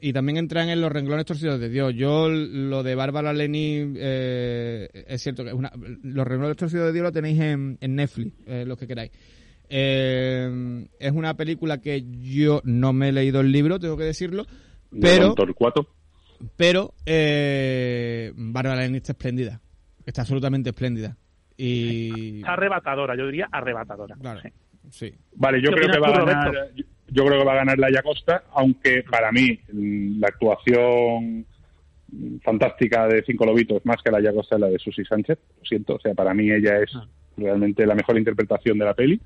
y también entran en los renglones torcidos de Dios. Yo lo de Bárbara Leni eh, es cierto que es una, los renglones torcidos de Dios lo tenéis en, en Netflix, eh, lo que queráis. Eh, es una película que yo no me he leído el libro, tengo que decirlo, De pero Torcuato. pero eh, Bárbara Leni está espléndida, está absolutamente espléndida y Arrebatadora, yo diría arrebatadora. Claro. Sí. sí. Vale, yo ¿Qué creo que va a ganar. Roberto? Yo, creo que va a ganar Laia Costa, aunque para mí mm, la actuación mm, fantástica de Cinco Lobitos más que Laia Costa es la de Susi Sánchez. Lo siento, o sea, para mí ella es Ah. realmente la mejor interpretación de la peli.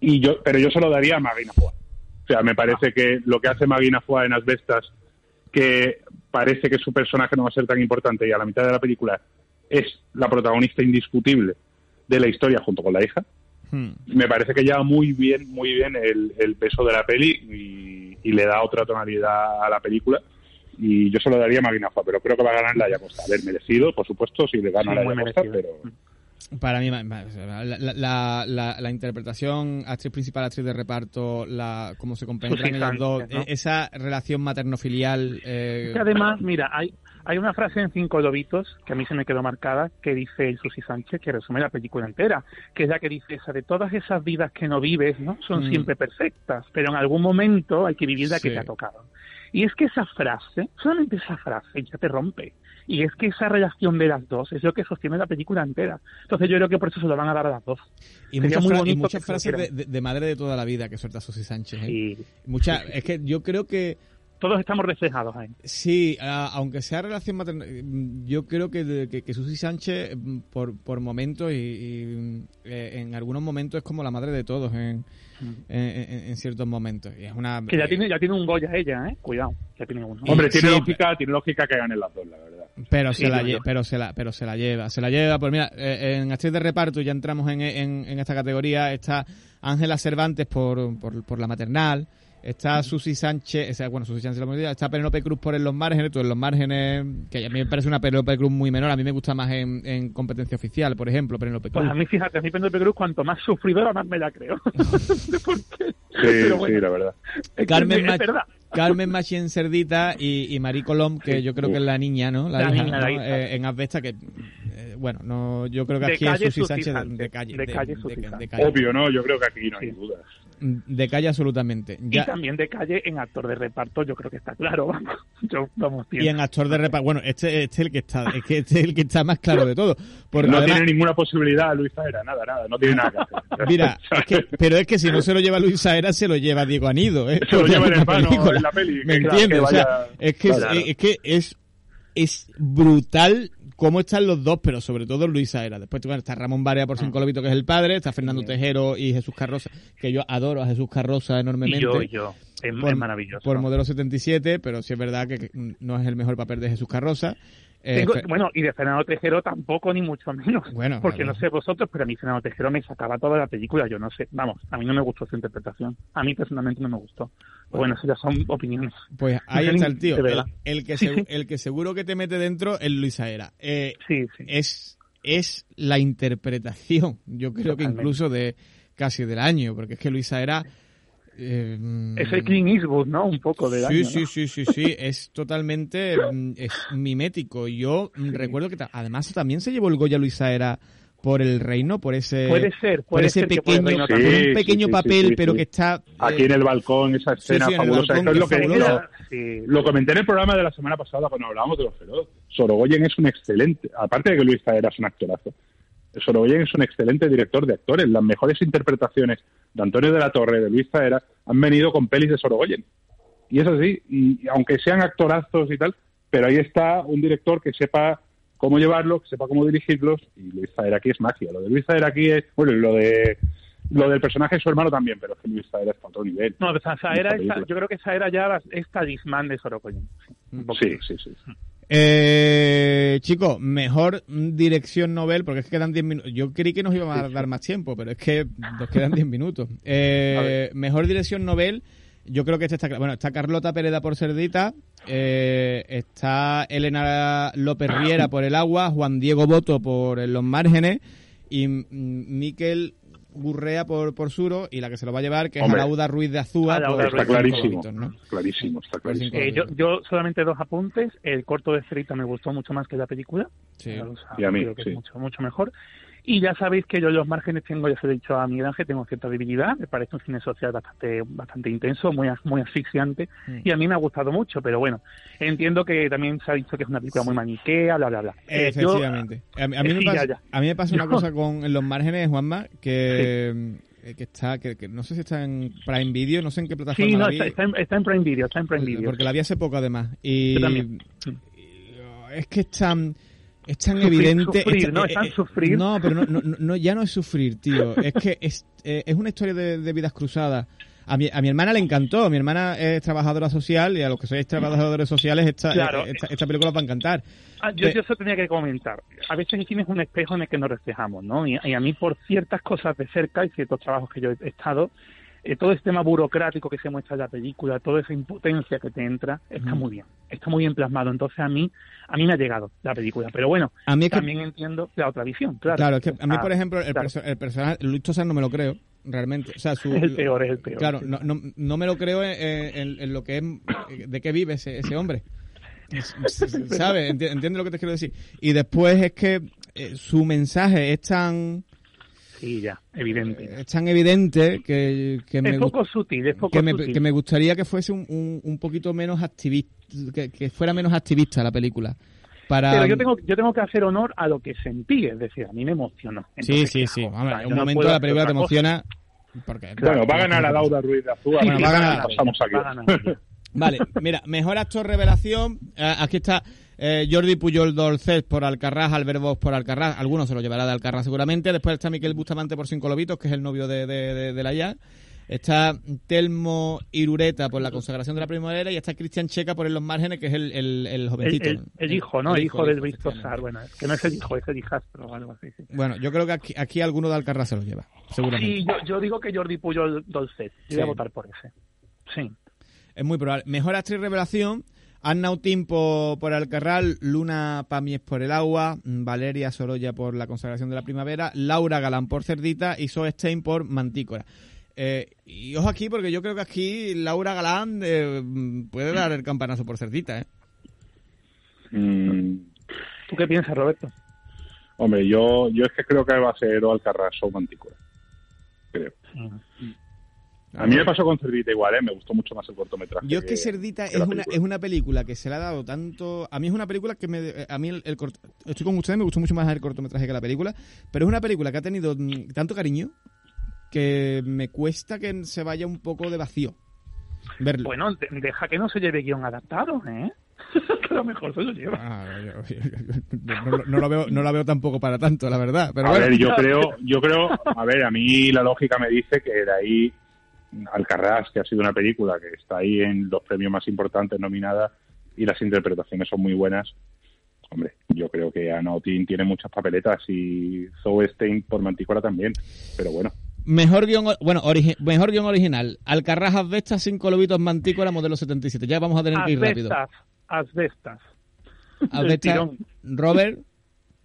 Y yo, pero yo se lo daría a Magina Fua. O sea, me Ah. parece que lo que hace Magina Fua en Asbestas, que parece que su personaje no va a ser tan importante y a la mitad de la película es la protagonista indiscutible de la historia junto con la hija. Hmm. Me parece que lleva muy bien, muy bien el, el peso de la peli y, y le da otra tonalidad a la película y yo se lo daría a pero creo que va a ganar la Yacosta. A ver, merecido, por supuesto, si le gana Sí, la Yacosta, pero Para mí, la, la, la, la interpretación, actriz principal, actriz de reparto, la cómo se compenetran ellas dos, ¿no? e- esa relación materno-filial. eh, Que además, mira, hay, hay una frase en Cinco Lobitos que a mí se me quedó marcada que dice el Susi Sánchez, que resume la película entera, que es la que dice esa de todas esas vidas que no vives, ¿no? Son Mm. siempre perfectas, pero en algún momento hay que vivir la que Sí. te ha tocado. Y es que esa frase, solamente esa frase ya te rompe. Y es que esa relación de las dos es lo que sostiene la película entera. Entonces yo creo que por eso se lo van a dar a las dos. y sería muchas, muy y que frases de, de- madre de toda la vida que suelta Susi Sánchez. ¿eh? Y Muchas, es que yo creo que todos estamos reflejados ahí. Sí, a- aunque sea relación materna, mm, yo creo que, que, que Susi Sánchez, mm, por, por momentos y, y, eh, en algunos momentos es como la madre de todos en, en, en- en ciertos momentos. Y es una, Mm. Que ya eh, tiene, ya tiene un Goya ella, ¿eh? Cuidado, ya tiene uno. hombre, tiene Sí, lógica, tiene lógica que ganen las dos, la verdad. pero Sí, se la lle- pero se la pero se la lleva se la lleva pues mira eh, en actriz de reparto ya entramos en, en, en esta categoría está Ángela Cervantes por, por, por la maternal está Susi Sánchez, o sea, bueno, Susi Sánchez la maternal, está Penélope Cruz por En los márgenes, tú en los márgenes, que a mí me parece una Penélope Cruz muy menor, a mí me gusta más en, en competencia oficial, por ejemplo, Penélope Cruz. Pues a mí, fíjate, a mí Penélope Cruz, cuanto más sufridora, más me la creo. Por qué. Sí, Pero bueno, sí, la verdad. es que Carmen, es Mach- verdad. Carmen Machien Cerdita y, y Marie Colom, que yo creo que es la niña, ¿no? La, La hija, niña, ¿no? la hija. Eh, en Asbesta, que, eh, bueno, no, yo creo que De aquí es Susi Sánchez de, de calle. De calle de- calle. Obvio, ¿no? Yo creo que aquí no hay Sí. dudas. De calle absolutamente. Y Ya, también de calle en actor de reparto, yo creo que está claro, vamos. Yo, vamos, y en actor de reparto, bueno, este, este es el que está, es que este es el que está más claro de todo. Porque no además, tiene ninguna posibilidad Luis Zaera, nada, nada, no tiene nada que hacer. mira, es que, pero es que si no se lo lleva Luis Saera, se lo lleva Diego Anido, ¿eh? Se lo lleva el una hermano película. en la peli, ¿Me que claro, O sea, es que, es, Claro. es que es, es brutal cómo están los dos, pero sobre todo Luis Saera. Después bueno, está Ramón Barea por Ah. Cinco Lobitos, que es el padre, está Fernando Tejero y Jesús Carroza, que yo adoro a Jesús Carroza Y enormemente. yo, y yo. Es, por, es maravilloso. por modelo 77, pero sí es verdad que, que no es el mejor papel de Jesús Carroza. Eh, Tengo- bueno, y de Fernando Tejero tampoco, ni mucho menos. Bueno, porque no sé vosotros, pero a mí Fernando Tejero me sacaba toda la película. Yo no sé, vamos, a mí no me gustó su interpretación. A mí personalmente no me gustó. Pero bueno, eso ya son opiniones. Pues ahí está el tío. El, que Sí, se- sí. el que seguro que te mete dentro es Luis Saera. Eh, Sí, sí. es, es la interpretación, yo creo que incluso de casi del año, porque es que Luisa era... eh, Es el Clint Eastwood, ¿no? Un poco de Sí, daño, sí, ¿no? sí, sí, sí, es totalmente es mimético. Yo recuerdo que además también se llevó el Goya Luisa era por el reino, por ese Puede ser, por ese ser pequeño, por un Sí, pequeño sí, sí, papel, sí, sí, pero sí. que está Aquí eh, en el balcón, esa escena sí, fabulosa. balcón, es lo que fabuloso. lo- Sí. Lo comenté en el programa de la semana pasada cuando hablábamos de los feroz. Sorogoyen es un excelente, aparte de que Luis Zaera es un actorazo, Sorogoyen es un excelente director de actores. Las mejores interpretaciones de Antonio de la Torre, de Luis Zaera, han venido con pelis de Sorogoyen. Y es así, y aunque sean actorazos y tal, pero ahí está un director que sepa cómo llevarlos, que sepa cómo dirigirlos, y Luis Zaera aquí es magia. Lo de Luis Zaera aquí es, bueno, lo de lo del personaje de su hermano también, pero es que Luis Zaera está a otro nivel. No, o sea, esta yo creo que esa era ya es talismán de Sorogoyen. Sí, sí, sí. Eh, chicos, mejor dirección novel, porque es que quedan 10 minutos. Yo creí que nos íbamos a dar más tiempo, pero es que nos quedan 10 minutos. Eh, mejor dirección novel, yo creo que este está, bueno, está Carlota Pereda por Cerdita, eh, está Elena López Riera por El Agua, Juan Diego Boto por Los Márgenes y Miquel Gurrea por, por Suro y la que se lo va a llevar, que Hombre. es Alauda Ruiz de Azúa. Por Ruiz. Está clarísimo, clarísimo, está clarísimo. Por Eh, yo, yo solamente dos apuntes. El corto de Cerita me gustó mucho más que la película. Sí. O sea, Y a mí, creo que sí. es mucho, mucho mejor. Y ya sabéis que yo en los márgenes tengo, ya lo he dicho a Miguel Ángel, tengo cierta debilidad. Me parece un cine social bastante bastante intenso, muy muy asfixiante. Mm. Y a mí me ha gustado mucho, pero bueno, entiendo que también se ha dicho que es una película muy maniquea, bla, bla, bla. Eh, yo- Efectivamente. a, mí, a mí me Sí, pasa, ya, ya. a mí me pasa una cosa con en los márgenes, Juanma, que, eh, que está, que, que no sé si está en Prime Video, no sé en qué plataforma sí, no, la vi, está, está en, está en Prime Video, está en Prime Video. porque la vi hace poco además. Y, Yo también. y, es que es tan, es tan Sufrir, evidente. sufrir, es- ¿no? eh, Es tan eh, sufrir. No, pero no, no, no, ya no es sufrir, tío. Es que es, eh, es una historia de, de vidas cruzadas. A mi, a mi hermana le encantó. Mi hermana es trabajadora social y a los que sois trabajadores sociales esta, Claro. eh, esta, esta película os va a encantar. Ah, yo, Pe- yo eso tenía que comentar. A veces el cine es un espejo en el que nos reflejamos, ¿no? Y, y a mí, por ciertas cosas de cerca y ciertos trabajos que yo he estado, eh, todo este tema burocrático que se muestra en la película, toda esa impotencia que te entra, está muy bien. Está muy bien plasmado. Entonces, a mí a mí me ha llegado la película. Pero bueno, A mí que- también entiendo la otra visión, claro. Claro, es que a mí, Ah, por ejemplo, el, claro. perso- el personaje, Luis Tosar no me lo creo, realmente. O sea, su, Es el peor, es el peor. Claro, no, no, no me lo creo en, en- en lo que es, de qué vive ese, ese hombre. ¿Sabes? Enti- ¿Entiendes lo que te quiero decir? Y después es que eh, su mensaje es tan, Sí, ya, evidente. es tan evidente que, que me es gust- poco sutil, es poco que me, sutil. que me gustaría que fuese un, un, un poquito menos activista, que, que fuera menos activista la película. Para... Pero yo tengo, yo tengo que hacer honor a lo que sentí, es decir, a mí me emocionó. Sí, Entonces, sí, ¿qué sí. O sea, un no momento la película te emociona. Porque, Bueno, va a ganar a Laura Ruiz de Azúa. Bueno, va a ganar. Pasamos aquí. Va a ganar. Vale, mira, mejor actor revelación. eh, aquí está eh, Jordi Puyol Dolcet por Alcarrás, Albert Bosch por Alcarrás. Algunos se lo llevará de Alcarrás seguramente. Después está Miquel Bustamante por Cinco Lobitos, que es el novio de, de, de- de la ya. Está Telmo Irureta por la consagración de la primavera y está Cristian Checa por En los márgenes, que es el, el, el jovencito. el- el hijo, ¿no? El, hijo, del Luis efectivamente. Tosar. Bueno, es que no es el hijo, es el hijastro o algo así. Sí, Bueno, yo creo que aquí, aquí alguno de Alcarrás se lo lleva, seguramente. Sí, yo, yo digo que Jordi Puyol Dolcet. Yo voy a votar por ese. Sí. Es muy probable. Mejor actriz revelación. Anna Utín por, por Alcarral, Luna Pamies por El Agua, Valeria Sorolla por La Consagración de la Primavera, Laura Galán por Cerdita y Zoe Stein por Mantícora. Eh, y ojo aquí, porque yo creo que aquí Laura Galán eh, puede dar el campanazo por Cerdita, ¿eh? Mm, ¿Tú qué piensas, Roberto? hombre, yo, yo es que creo que va a ser o Alcarrás o Mantícora. Creo. A mí me pasó con Cerdita igual, ¿eh? Me gustó mucho más el cortometraje. Yo es que Cerdita que es una, película. es una película que se le ha dado tanto... A mí es una película que me... eh, A mí el, el cort- Estoy con ustedes, me gustó mucho más el cortometraje que la película, pero es una película que ha tenido mm, tanto cariño que me cuesta que se vaya un poco de vacío verlo. Bueno, de- deja que no se lleve guion adaptado, ¿eh? que a lo mejor se lo lleva. Ah, yo- yo- yo- no, no- no lo veo, no la veo tampoco para tanto, la verdad. Pero a bueno. ver, yo creo, yo creo, a ver, a mí la lógica me dice que de ahí Alcarrás, que ha sido una película que está ahí en los premios más importantes nominada y las interpretaciones son muy buenas. Hombre, yo creo que Anna Otín tiene muchas papeletas y Zoe Stein por Mantícora también, pero bueno. Mejor guion, bueno, origi- mejor guion original. Alcarrás Asbestas, Cinco Lobitos, Mantícora, modelo 77. Ya vamos a tener que ir rápido. Asbestas, asbestas. Robert,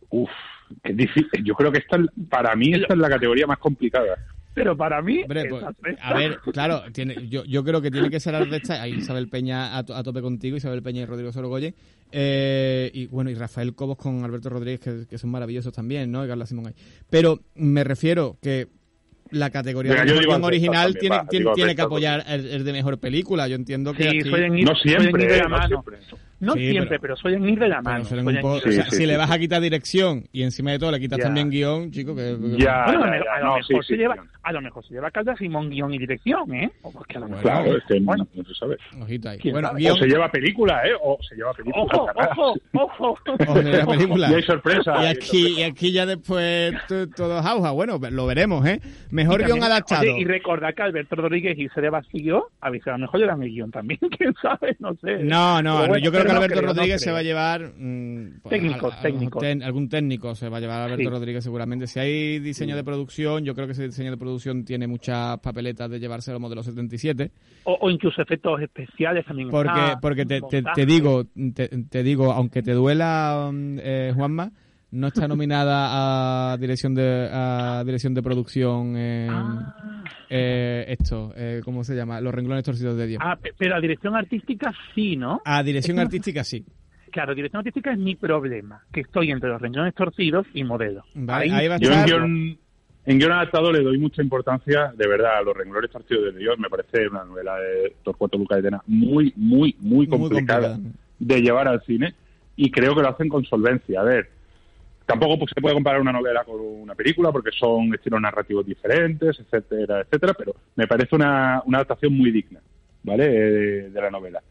Uf, qué difícil. Yo creo que esta, para mí esta es la categoría más complicada. Pero para mí, Hombre, pues, a ver, claro, tiene, yo, yo creo que tiene que ser Asbestas. Ahí Isabel Peña a, to- a tope contigo, Isabel Peña y Rodrigo Sorogoye. Eh, y bueno, y Rafael Cobos con Alberto Rodríguez, que, que son maravillosos también, ¿no? Y Carla Simón ahí. Pero me refiero que la categoría Venga, de mejor original también, tiene, va, tiene, que apoyar el, el de mejor película. Yo entiendo que Sí, aquí- suelen ir, No siempre, ir de la No siempre. No Sí, siempre, pero- pero, suelen ir de la Pero mano. suelen suelen un poco- o sea, si sí, le sí. vas a quitar dirección y encima de todo le quitas Ya. también guion, chico, que... Ya, Bueno, a, ya, lo- ya, a lo no, mejor se lleva, a lo mejor se lleva Calda Simón guion y dirección, ¿eh? O porque a lo mejor. Claro, es que Bueno. no se sabe. Ojito ahí. ¿Quién Bueno, sabe? guion... O se lleva película, ¿eh? O se lleva película. Ojo, ojo, ojo. Ojo, se lleva película. Y hay sorpresa. Y aquí, y aquí ya después todo es auja. Bueno, lo veremos, ¿eh? Mejor guion también- adaptado. oye, y recordar que Alberto Rodríguez y Sede Bastillo, a veces a lo mejor le dan el guion también, quién sabe, no sé. No, no, yo creo que Alberto creo, Rodríguez se va a llevar... mm, pues, Técnico, a- a- técnico. ten- algún técnico se va a llevar Alberto Sí. Rodríguez seguramente. Si hay diseño de producción, yo creo que ese diseño de producción tiene muchas papeletas de llevarse los modelos 77. O, o incluso efectos especiales también. Porque, porque te, te digo, te, te digo, aunque te duela, mm, eh, Juanma, no está nominada a dirección de a dirección de producción en Ah. eh, esto, eh, ¿cómo se llama? Los renglones torcidos de Dios. Ah, pe- pero la dirección artística sí, ¿no? A dirección es que- artística sí. Claro, dirección artística es mi problema, que estoy entre los renglones torcidos y modelo. Vale, ahí va a Yo en estar. guion, en guion adaptado le doy mucha importancia, de verdad, a los renglones partidos de Dios. Me parece una novela de Torcuato Luca de Tena muy, muy, muy complicada. de llevar al cine y creo que lo hacen con solvencia. A ver, tampoco pues, se puede comparar una novela con una película porque son estilos narrativos diferentes, etcétera, etcétera, pero me parece una, una adaptación muy digna, ¿vale? Eh, de la novela.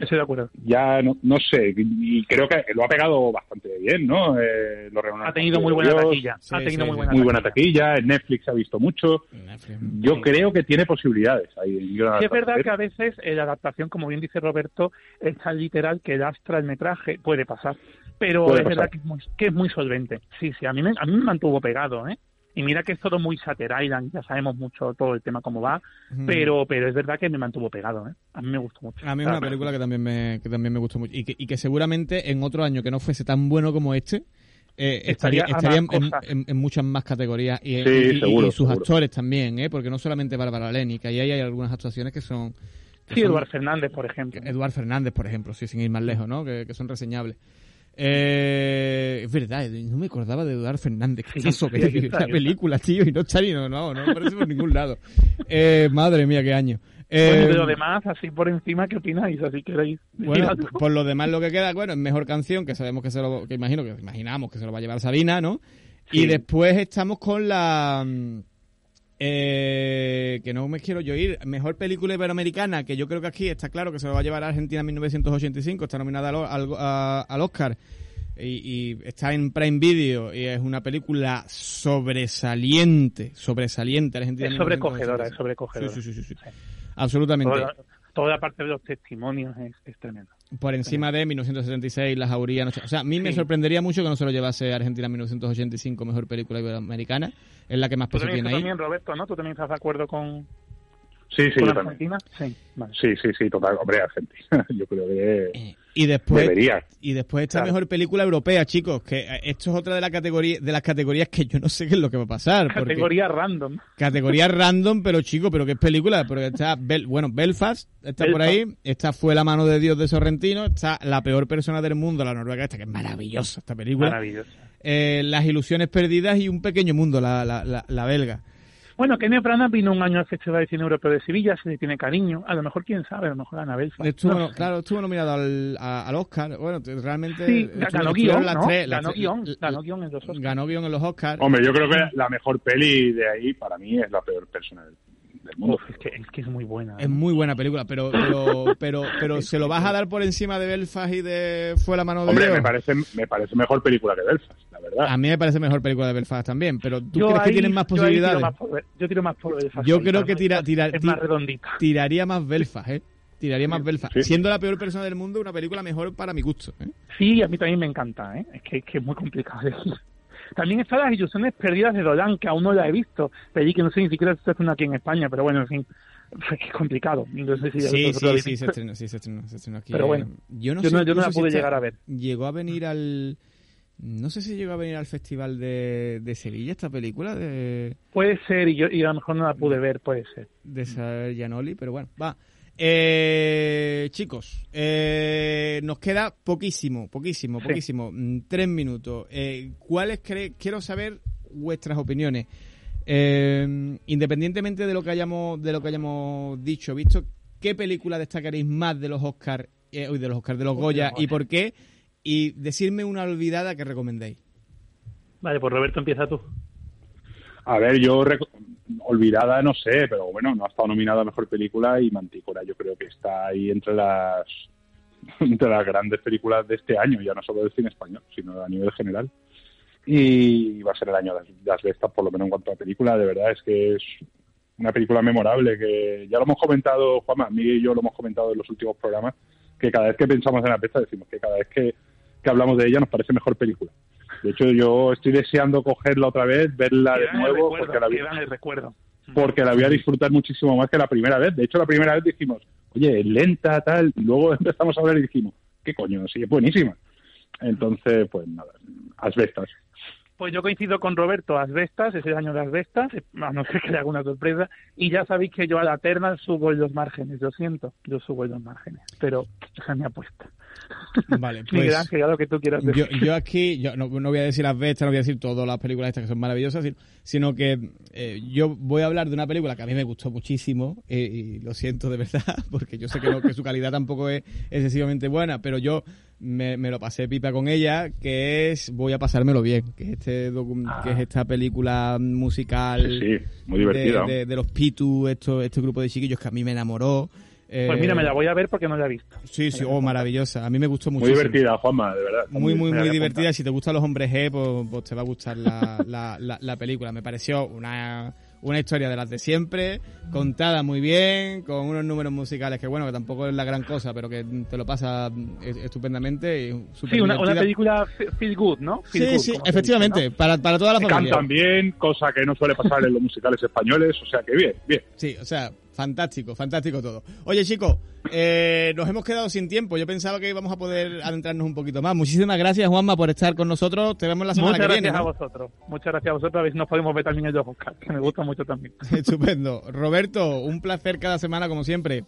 Estoy de acuerdo. Ya no, no sé, y creo que lo ha pegado bastante bien, ¿no? Eh, lo ha tenido muy buena taquilla. ha tenido muy, buena, muy buena taquilla. En Netflix ha visto mucho. Yo creo que tiene posibilidades. Ahí, sí, es verdad que a veces eh, la adaptación, como bien dice Roberto, es tan literal que lastra el metraje. Puede pasar. Pero es verdad que es, muy, que es muy solvente. Sí, sí, a mí, me, a mí me mantuvo pegado, ¿eh? Y mira que es todo muy Sater Island, ya sabemos mucho todo el tema cómo va, pero pero es verdad que me mantuvo pegado, ¿eh? A mí me gustó mucho. A mí es una película que también me, que también me gustó mucho y que, y que seguramente en otro año que no fuese tan bueno como este, eh, estaría, estaría en, muchas más categorías y, sus actores también, ¿eh? porque no solamente Bárbara Leni, que ahí hay algunas actuaciones que son... sí, Eduard Fernández, por ejemplo. Eduard Fernández, por ejemplo, sí, sin ir más lejos, ¿no? que son reseñables. Eh, es verdad, no me acordaba de Eduardo Fernández. ¿Qué es eso? Que la película, tío, y no está ni no, no, no aparece por ningún lado. Eh, madre mía, qué año. Eh, de lo demás, así por encima, ¿qué opináis? Así queréis. Bueno, por lo demás, lo que queda, bueno, es mejor canción, que sabemos que se lo, que imagino, que imaginamos que se lo va a llevar Sabina, ¿no? Y después estamos con la. Eh, que no me quiero yo ir. Mejor película iberoamericana, que yo creo que aquí está claro que se lo va a llevar a Argentina en 1985, está nominada al, al, Oscar y, está en Prime Video y es una película sobresaliente, sobresaliente. Argentina es sobrecogedora, es sobrecogedora. Sí, sí, sí, sí, absolutamente. Toda, la parte de los testimonios es, es tremendo por encima de 1976, La Jauría. o sea, a mí me sorprendería mucho que no se lo llevase Argentina 1985, mejor película iberoamericana. Es la que más peso tiene ahí. también, Roberto, ¿no? ¿Tú también estás de acuerdo con, Sí, sí, Argentina? Sí, sí, sí, sí, total. Hombre, Argentina. Yo creo que eh, y después, debería. Y después esta mejor película europea, chicos, que eh, esto es otra de, la categoría, de las categorías que yo no sé qué es lo que va a pasar. Categoría random. Categoría random, pero chicos, pero qué es película. Porque está, bueno, Belfast está por ahí. Esta fue La mano de Dios de Sorrentino. Está La peor persona del mundo, la noruega esta, que es maravillosa esta película. Maravillosa. Eh, las ilusiones perdidas y Un pequeño mundo, la, la, la, la belga. Bueno, Kenneth Branagh vino un año al Festival de Cine Europeo de Sevilla, se le tiene cariño. A lo mejor, quién sabe, a lo mejor Ana Belfast. Estuvo, Claro, estuvo nominado al, al, Oscar. Bueno, realmente... Sí, ganó guion, ¿no? ganó guion, ganó guion en los Oscars. Ganó guion en los Oscars. Hombre, yo creo que la mejor peli de ahí, para mí, es La peor persona del es, que, es que es muy buena. Es ¿eh? muy buena película, pero pero pero, pero ¿se lo vas a dar por encima de Belfast y de Fue la mano de Hombre, me parece, me parece mejor película que Belfast, la verdad. A mí me parece mejor película de Belfast también, pero ¿tú crees que tienen más posibilidades? Yo, tiro más por, Belfast. Yo creo que tira, es más redondita. tiraría más Belfast, ¿eh? Tiraría más Belfast. Siendo la peor persona del mundo, una película mejor para mi gusto. ¿eh? Sí, a mí también me encanta. ¿eh? Es, que, es que es muy complicado elegir. También está Las ilusiones perdidas de Dolan, que aún no la he visto. Pedí que no sé ni siquiera si está haciendo aquí en España, pero bueno, en fin. Es complicado. sí, sí, sí, se estrenó, sí, se estrenó, se estrenó aquí. Pero bueno, yo no, yo no, yo no la pude llegar a ver. Llegó a venir al... No sé si llegó a venir al Festival de, de Sevilla esta película. de Puede ser, y, yo, y a lo mejor no la pude ver, puede ser. De Saber Gianoli, pero bueno, va. Eh, chicos, eh, nos queda poquísimo, poquísimo, poquísimo. Mm, tres minutos. Eh, ¿Cuáles? Quiero saber vuestras opiniones. Eh, independientemente de lo que hayamos de lo que hayamos dicho, visto, ¿qué película destacaréis más de los Oscars, eh, de los Oscars, de los Goya y por qué? Y decirme una olvidada que recomendéis. Vale, pues Roberto empieza tú. A ver, yo olvidada no sé, pero bueno, no ha estado nominada a mejor película y Mantícora yo creo que está ahí entre las entre las grandes películas de este año, ya no solo del cine español, sino a nivel general. Y va a ser el año de las bestas, por lo menos en cuanto a película, de verdad es que es una película memorable que ya lo hemos comentado, Juanma, Miguel y yo lo hemos comentado en los últimos programas, que cada vez que pensamos en la bestia decimos que cada vez que, que hablamos de ella nos parece mejor película. De hecho, yo estoy deseando cogerla otra vez, verla de nuevo, porque la, voy, recuerdo. porque la voy a disfrutar muchísimo más que la primera vez. De hecho, la primera vez dijimos, oye, lenta, tal, y luego empezamos a hablar y dijimos, ¿qué coño? Sí, es buenísima. Entonces, pues nada, asbestas. Pues yo coincido con Roberto, Asbestas, es el año de Asbestas, a no ser que haya alguna sorpresa, y ya sabéis que yo a la terna subo en los márgenes, lo siento, yo subo en los márgenes, pero esa es mi apuesta. Vale, pues. lo que tú quieras decir. Yo, aquí, yo no, voy a decir Asbestas, no voy a decir todas las películas estas que son maravillosas, sino, que eh, yo voy a hablar de una película que a mí me gustó muchísimo, eh, y lo siento de verdad, porque yo sé que, que su calidad tampoco es excesivamente buena, pero yo me, me, lo pasé pipa con ella, que es Voy a pasármelo bien, que es, este que es ah. esta película musical muy divertida. De, los Pitu, esto, este grupo de chiquillos que a mí me enamoró. Pues mira, me la voy a ver porque no la he visto. Sí, sí, oh, maravillosa. A mí me gustó mucho. Muy divertida, Juanma, de verdad. Muy, muy, muy divertida. Si te gustan los hombres G, pues, pues te va a gustar la, la, la, película. Me pareció una, una historia de las de siempre, contada muy bien, con unos números musicales que, bueno, que tampoco es la gran cosa, pero que te lo pasa estupendamente. Y sí, una, una, película feel good, ¿no? sí, sí, efectivamente, para, para toda la familia. Cantan bien, cosa que no suele pasar en los musicales españoles, o sea que bien, bien. Sí, o sea, Fantástico, fantástico todo. Oye, chicos, eh, nos hemos quedado sin tiempo. Yo pensaba que íbamos a poder adentrarnos un poquito más. Muchísimas gracias, Juanma, por estar con nosotros. Te vemos la semana que viene. Muchas gracias a vosotros. Muchas gracias a vosotros. A ver si nos podemos ver también ellos, Oscar, que me gusta mucho también. Estupendo. Roberto, un placer cada semana, como siempre.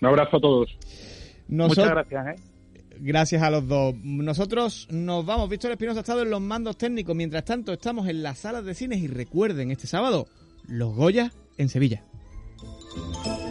Un abrazo a todos. Muchas gracias, ¿eh? Gracias a los dos. Nosotros nos vamos. Víctor Espinosa ha estado en los mandos técnicos. Mientras tanto, estamos en las salas de cines y recuerden, este sábado, los Goya en Sevilla. Thank you.